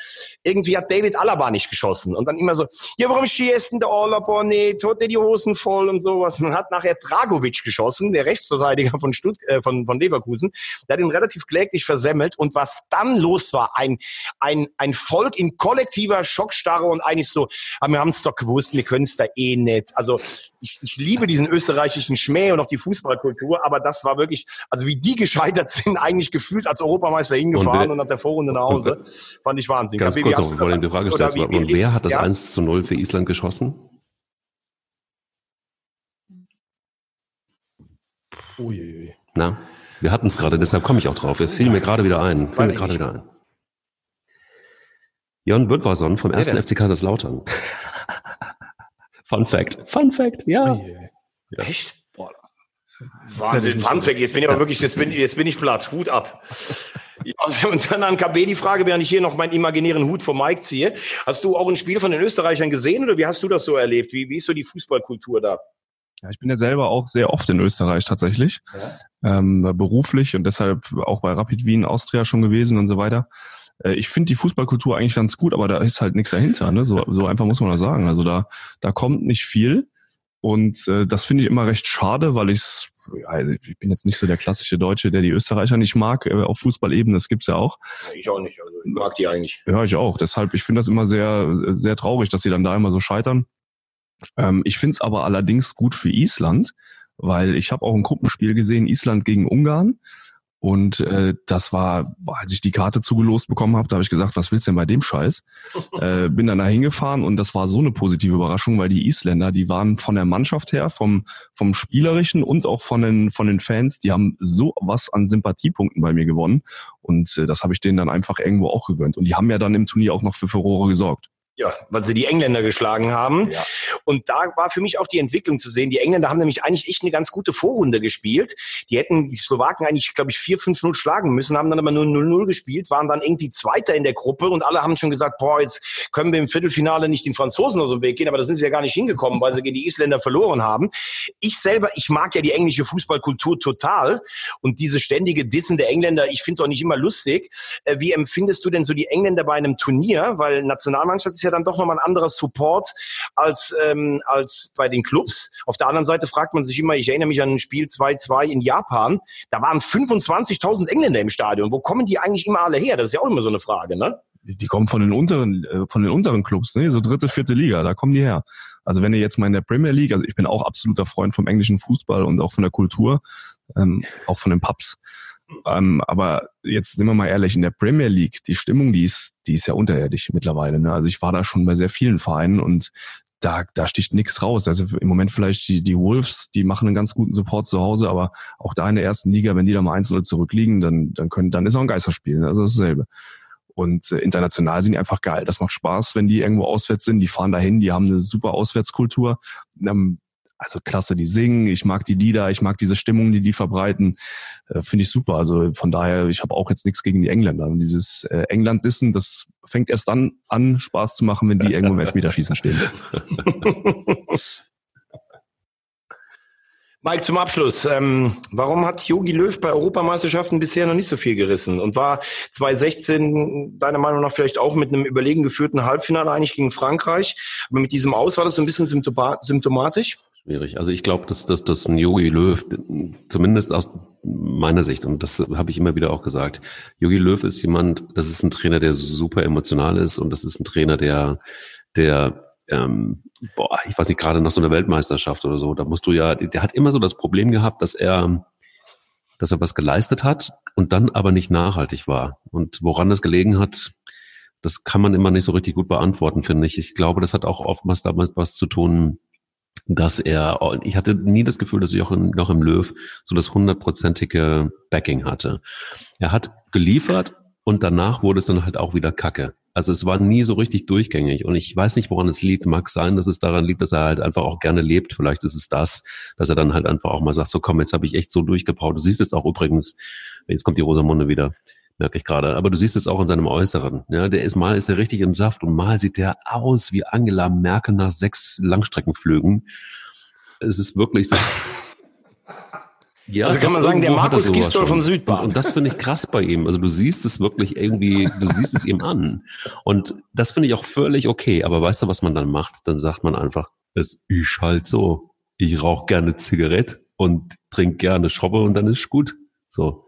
irgendwie hat David Alaba nicht geschossen. Und dann immer so, ja, warum schießt denn der Alaba nicht? Hat der die Hosen voll und sowas. Und hat nachher Dragovic geschossen, der Rechtsverteidiger von, Stutt äh, von, von Leverkusen. Der hat ihn relativ kläglich versemmelt. Und was dann los war, ein, ein, ein Volk in kollektiver Schockstarre und eigentlich so, aber wir haben es doch gewusst, wir können es da eh nicht. Also ich, ich liebe diesen österreichischen Schmäh und auch die Fußballkultur, aber das war wirklich, also wie die gescheitert [laughs] sind, eigentlich gefühlt als Europameister hingefahren und, und nach der Vorrunde nach Hause. Fand ich Wahnsinn. Ganz kurz noch, bevor du die Frage stellst. Und wer hat das ja? 1 zu 0 für Island geschossen? Uiuiui. Na, wir hatten es gerade, deshalb komme ich auch drauf. Es fiel mir gerade wieder ein. Fiel mir gerade wieder ein. Jon Böttwarson vom 1. FC Kaiserslautern. [laughs] Fun Fact. Fun Fact, ja. ja. Echt? Wahnsinn, Funfact, jetzt bin ich aber wirklich, jetzt bin, jetzt bin ich platt, Hut ab. [laughs] Ja, und dann an KB die Frage, während ich hier noch meinen imaginären Hut vom Mike ziehe. Hast du auch ein Spiel von den Österreichern gesehen oder wie hast du das so erlebt? Wie, wie ist so die Fußballkultur da? Ja, ich bin ja selber auch sehr oft in Österreich tatsächlich, ja. ähm, beruflich und deshalb auch bei Rapid Wien, Austria schon gewesen und so weiter. Äh, ich finde die Fußballkultur eigentlich ganz gut, aber da ist halt nichts dahinter. Ne? So, so einfach muss man das sagen. Also da, da kommt nicht viel. Und äh, das finde ich immer recht schade, weil ich's, ja, ich bin jetzt nicht so der klassische Deutsche, der die Österreicher nicht mag, äh, auf Fußballebene, das gibt's ja auch. Ich auch nicht, also ich mag die eigentlich. Ja, ich auch. Deshalb, ich finde das immer sehr, sehr traurig, dass sie dann da immer so scheitern. Ähm, ich finde es aber allerdings gut für Island, weil ich habe auch ein Gruppenspiel gesehen, Island gegen Ungarn. Und äh, das war, als ich die Karte zugelost bekommen habe, da habe ich gesagt, was willst du denn bei dem Scheiß? [laughs] äh, bin dann da hingefahren und das war so eine positive Überraschung, weil die Isländer, die waren von der Mannschaft her, vom, vom Spielerischen und auch von den, von den Fans, die haben so was an Sympathiepunkten bei mir gewonnen. Und äh, das habe ich denen dann einfach irgendwo auch gegönnt. Und die haben ja dann im Turnier auch noch für Furore gesorgt. Ja, weil sie die Engländer geschlagen haben. Ja. Und da war für mich auch die Entwicklung zu sehen. Die Engländer haben nämlich eigentlich echt eine ganz gute Vorrunde gespielt. Die hätten die Slowaken eigentlich, glaube ich, 4-5-0 schlagen müssen, haben dann aber nur 0-0 gespielt, waren dann irgendwie Zweiter in der Gruppe und alle haben schon gesagt, boah, jetzt können wir im Viertelfinale nicht den Franzosen aus dem Weg gehen, aber da sind sie ja gar nicht hingekommen, weil sie gegen die Isländer verloren haben. Ich selber, ich mag ja die englische Fußballkultur total und diese ständige Dissen der Engländer, ich finde es auch nicht immer lustig. Äh, wie empfindest du denn so die Engländer bei einem Turnier? Weil Nationalmannschaft ist ja dann doch nochmal ein anderer Support als, ähm, als bei den Clubs. Auf der anderen Seite fragt man sich immer, ich erinnere mich an ein Spiel 2-2 in Japan, da waren 25.000 Engländer im Stadion. Wo kommen die eigentlich immer alle her? Das ist ja auch immer so eine Frage, ne? Die kommen von den unteren, äh, von den unteren Clubs, ne? So dritte, vierte Liga, da kommen die her. Also wenn ihr jetzt mal in der Premier League, also ich bin auch absoluter Freund vom englischen Fußball und auch von der Kultur, ähm, auch von den Pubs. Ähm, aber jetzt sind wir mal ehrlich, in der Premier League, die Stimmung, die ist, die ist ja unterirdisch mittlerweile. Ne? Also ich war da schon bei sehr vielen Vereinen und da, da sticht nichts raus. Also im Moment vielleicht die, die Wolves, die machen einen ganz guten Support zu Hause, aber auch da in der ersten Liga, wenn die da mal 1-0 zurückliegen, dann, dann können, dann ist auch ein Geisterspiel. Ne? Also dasselbe. Und äh, international sind die einfach geil. Das macht Spaß, wenn die irgendwo auswärts sind. Die fahren dahin, die haben eine super Auswärtskultur. Ähm, also klasse, die singen, ich mag die Lieder, ich mag diese Stimmung, die die verbreiten, äh, finde ich super. Also von daher, ich habe auch jetzt nichts gegen die Engländer. Und dieses äh, England-Dissen, das fängt erst dann an, Spaß zu machen, wenn die irgendwo im Elfmeterschießen stehen. [laughs] Mike, zum Abschluss. Ähm, warum hat Jogi Löw bei Europameisterschaften bisher noch nicht so viel gerissen? Und war 2016 deiner Meinung nach vielleicht auch mit einem überlegen geführten Halbfinale eigentlich gegen Frankreich? Aber mit diesem Aus war das so ein bisschen symptomatisch? Schwierig. Also ich glaube, dass, dass, dass ein Yogi Löw, zumindest aus meiner Sicht, und das habe ich immer wieder auch gesagt, Yogi Löw ist jemand, das ist ein Trainer, der super emotional ist und das ist ein Trainer, der, der ähm, boah, ich weiß nicht, gerade nach so einer Weltmeisterschaft oder so, da musst du ja, der hat immer so das Problem gehabt, dass er dass er was geleistet hat und dann aber nicht nachhaltig war. Und woran das gelegen hat, das kann man immer nicht so richtig gut beantworten, finde ich. Ich glaube, das hat auch oftmals damit was zu tun, dass er, ich hatte nie das Gefühl, dass Joachim, Joachim Löw so das hundertprozentige Backing hatte. Er hat geliefert und danach wurde es dann halt auch wieder Kacke. Also es war nie so richtig durchgängig und ich weiß nicht, woran es liegt. Mag sein, dass es daran liegt, dass er halt einfach auch gerne lebt. Vielleicht ist es das, dass er dann halt einfach auch mal sagt, so komm, jetzt habe ich echt so durchgebaut. Du siehst es auch übrigens, jetzt kommt die Rosamunde wieder, merke ich gerade. Aber du siehst es auch in seinem Äußeren. Ja, der ist mal ist er richtig im Saft und mal sieht der aus wie Angela Merkel nach sechs Langstreckenflügen. Es ist wirklich so. [laughs] Ja, also kann man sagen, der Markus Gistol von Südbahn. Und, und das finde ich krass bei ihm. Also du siehst es wirklich irgendwie, du siehst es ihm an. Und das finde ich auch völlig okay. Aber weißt du, was man dann macht? Dann sagt man einfach, es ist halt so. Ich rauche gerne Zigarette und trinke gerne Schroppe und dann ist gut. So.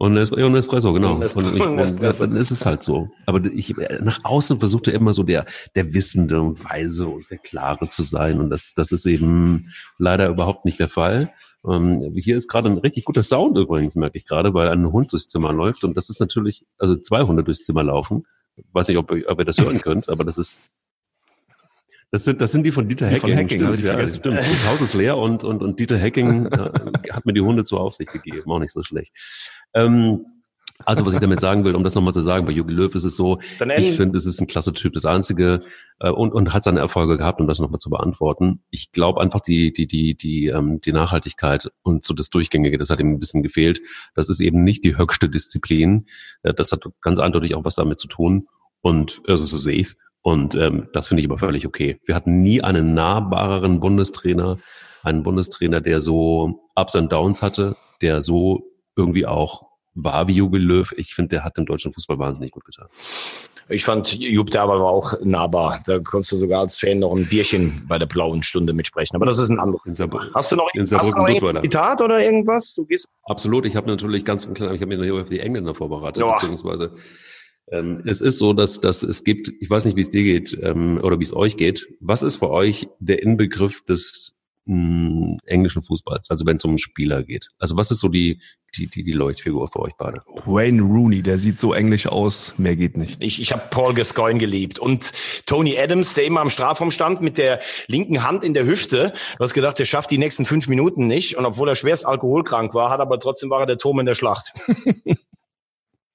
Und ein Espresso, genau. Und, und, ich, und dann ist es halt so. Aber ich, nach außen versucht er immer so der, der Wissende und Weise und der Klare zu sein. Und das, das ist eben leider überhaupt nicht der Fall. Ähm, hier ist gerade ein richtig guter Sound übrigens, merke ich gerade, weil ein Hund durchs Zimmer läuft. Und das ist natürlich, also zwei Hunde durchs Zimmer laufen. Weiß nicht, ob, ob ihr das hören könnt, aber das ist das sind, das sind die von Dieter die Hacking. Von Hacking stimmt, ja, stimmt. Das Haus ist leer und, und, und Dieter Hacking [laughs] hat mir die Hunde zur Aufsicht gegeben. Auch nicht so schlecht. Ähm, also was ich damit sagen will, um das nochmal zu sagen, bei Jogi Löw ist es so, ich finde, es ist ein klasse Typ, das Einzige äh, und, und hat seine Erfolge gehabt, um das nochmal zu beantworten. Ich glaube einfach, die, die, die, die, ähm, die Nachhaltigkeit und so das Durchgängige, das hat ihm ein bisschen gefehlt. Das ist eben nicht die höchste Disziplin. Äh, das hat ganz eindeutig auch was damit zu tun. Und also so sehe ich's. Und ähm, das finde ich aber völlig okay. Wir hatten nie einen nahbareren Bundestrainer, einen Bundestrainer, der so Ups and Downs hatte, der so irgendwie auch war wie Jogi Löw. Ich finde, der hat dem deutschen Fußball wahnsinnig gut getan. Ich fand, Jupp Derber war auch nahbar. Da konntest du sogar als Fan noch ein Bierchen bei der blauen Stunde mitsprechen. Aber das ist ein anderes Thema. Hast du noch, hast du noch ein Zitat oder irgendwas? Absolut. Ich habe natürlich ganz ich habe hier auf die Engländer vorbereitet, ja. beziehungsweise es ist so, dass, dass es gibt, ich weiß nicht, wie es dir geht ähm, oder wie es euch geht. Was ist für euch der Inbegriff des mh, englischen Fußballs, also wenn es um einen Spieler geht? Also was ist so die, die, die, die Leuchtfigur für euch beide? Wayne Rooney, der sieht so englisch aus, mehr geht nicht. Ich, ich habe Paul Gascoigne geliebt und Tony Adams, der immer am Strafraum stand mit der linken Hand in der Hüfte. Du hast gedacht, der schafft die nächsten fünf Minuten nicht und obwohl er schwerst alkoholkrank war, hat aber trotzdem war er der Turm in der Schlacht. [laughs]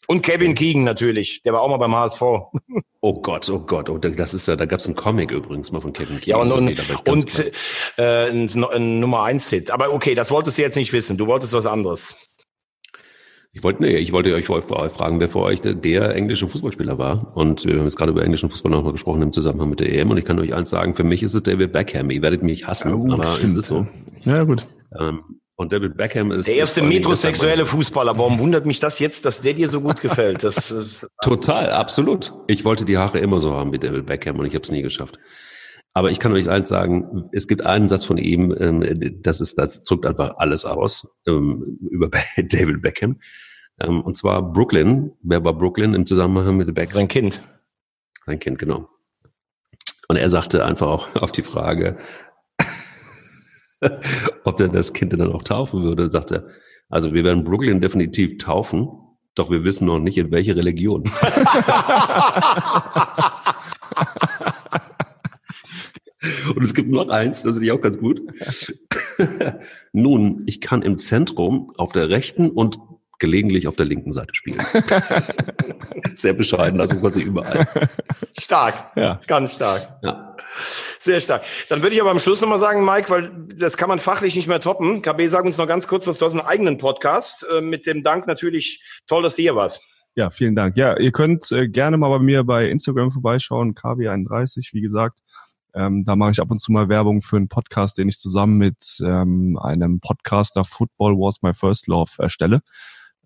Und Kevin Keegan natürlich, der war auch mal beim HSV. Oh Gott, oh Gott, oh, das ist ja, da gab es einen Comic übrigens mal von Kevin Keegan. Ja, und, und, und äh, ein, ein Nummer eins Hit. Aber okay, das wolltest du jetzt nicht wissen. Du wolltest was anderes. Ich wollte, nee, ich wollte euch fragen, wer für euch der, der, englische Fußballspieler war. Und wir haben jetzt gerade über englischen Fußball nochmal gesprochen im Zusammenhang mit der EM. Und ich kann euch eins sagen, für mich ist es David Beckham. Ihr werdet mich hassen, oh, aber stimmt. es ist so. Ja, gut. Ähm, und David Beckham ist. Der erste metrosexuelle Fußballer. Warum wundert mich das jetzt, dass der dir so gut gefällt? Das [laughs] ist Total, absolut. Ich wollte die Haare immer so haben wie David Beckham und ich habe es nie geschafft. Aber ich kann euch eins sagen, es gibt einen Satz von ihm, ähm, das ist, das drückt einfach alles aus ähm, über [laughs] David Beckham. Ähm, und zwar Brooklyn. Wer war Brooklyn im Zusammenhang mit Beckham? Sein Kind. Sein Kind, genau. Und er sagte einfach auch [laughs] auf die Frage, [laughs] ob er das Kind dann auch taufen würde, sagt er, also wir werden Brooklyn definitiv taufen, doch wir wissen noch nicht, in welche Religion. [laughs] Und es gibt noch eins, das finde ich auch ganz gut. [laughs] Nun, ich kann im Zentrum auf der rechten und gelegentlich auf der linken Seite spielen. [laughs] Sehr bescheiden, also quasi überall. Stark, ja. ganz stark. Ja. Sehr stark. Dann würde ich aber am Schluss nochmal sagen, Mike, weil das kann man fachlich nicht mehr toppen. KB, sag uns noch ganz kurz was. Du hast einen eigenen Podcast. Äh, mit dem Dank natürlich toll, dass du hier warst. Ja, vielen Dank. Ja, ihr könnt äh, gerne mal bei mir bei Instagram vorbeischauen, KB31, wie gesagt. Ähm, da mache ich ab und zu mal Werbung für einen Podcast, den ich zusammen mit ähm, einem Podcaster Football Was My First Love erstelle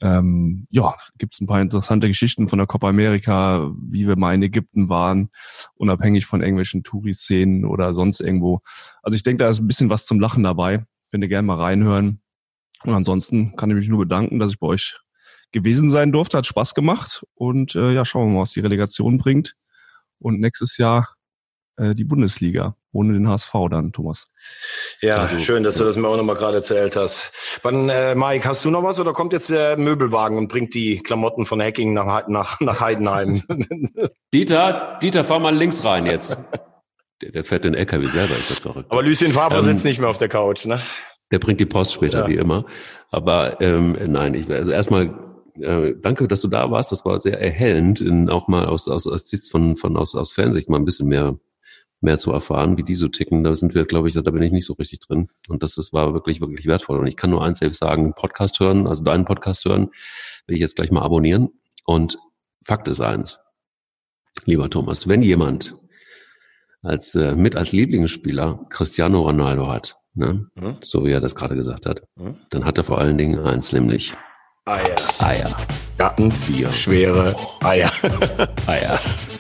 ähm, ja, gibt es ein paar interessante Geschichten von der Copa America, wie wir mal in Ägypten waren, unabhängig von irgendwelchen Touri-Szenen oder sonst irgendwo. Also ich denke, da ist ein bisschen was zum Lachen dabei. Wenn ihr gerne mal reinhören. Und ansonsten kann ich mich nur bedanken, dass ich bei euch gewesen sein durfte. Hat Spaß gemacht. Und äh, ja, schauen wir mal, was die Relegation bringt. Und nächstes Jahr äh, die Bundesliga. Ohne den HSV dann, Thomas. Ja, also, schön, dass du das mir auch nochmal gerade erzählt hast. Wann, äh, Mike, hast du noch was oder kommt jetzt der Möbelwagen und bringt die Klamotten von Hacking nach, nach, nach Heidenheim? [laughs] Dieter, Dieter, fahr mal links rein jetzt. Der, der fährt den LKW selber, ist das verrückt. Aber Lucien Favre ähm, sitzt nicht mehr auf der Couch, ne? Der bringt die Post später, ja. wie immer. Aber ähm, nein, ich also erstmal äh, danke, dass du da warst. Das war sehr erhellend, in, auch mal aus, aus, aus von, von aus, aus Fernsicht mal ein bisschen mehr mehr zu erfahren, wie die so ticken. Da sind wir, glaube ich, da bin ich nicht so richtig drin. Und das, das war wirklich, wirklich wertvoll. Und ich kann nur eins selbst sagen, Podcast hören, also deinen Podcast hören, will ich jetzt gleich mal abonnieren. Und Fakt ist eins, lieber Thomas, wenn jemand als äh, mit als Lieblingsspieler Cristiano Ronaldo hat, ne? Mhm. so wie er das gerade gesagt hat, mhm. dann hat er vor allen Dingen eins, nämlich Eier. Eier. Ganz Bier. schwere Eier. Eier. [laughs]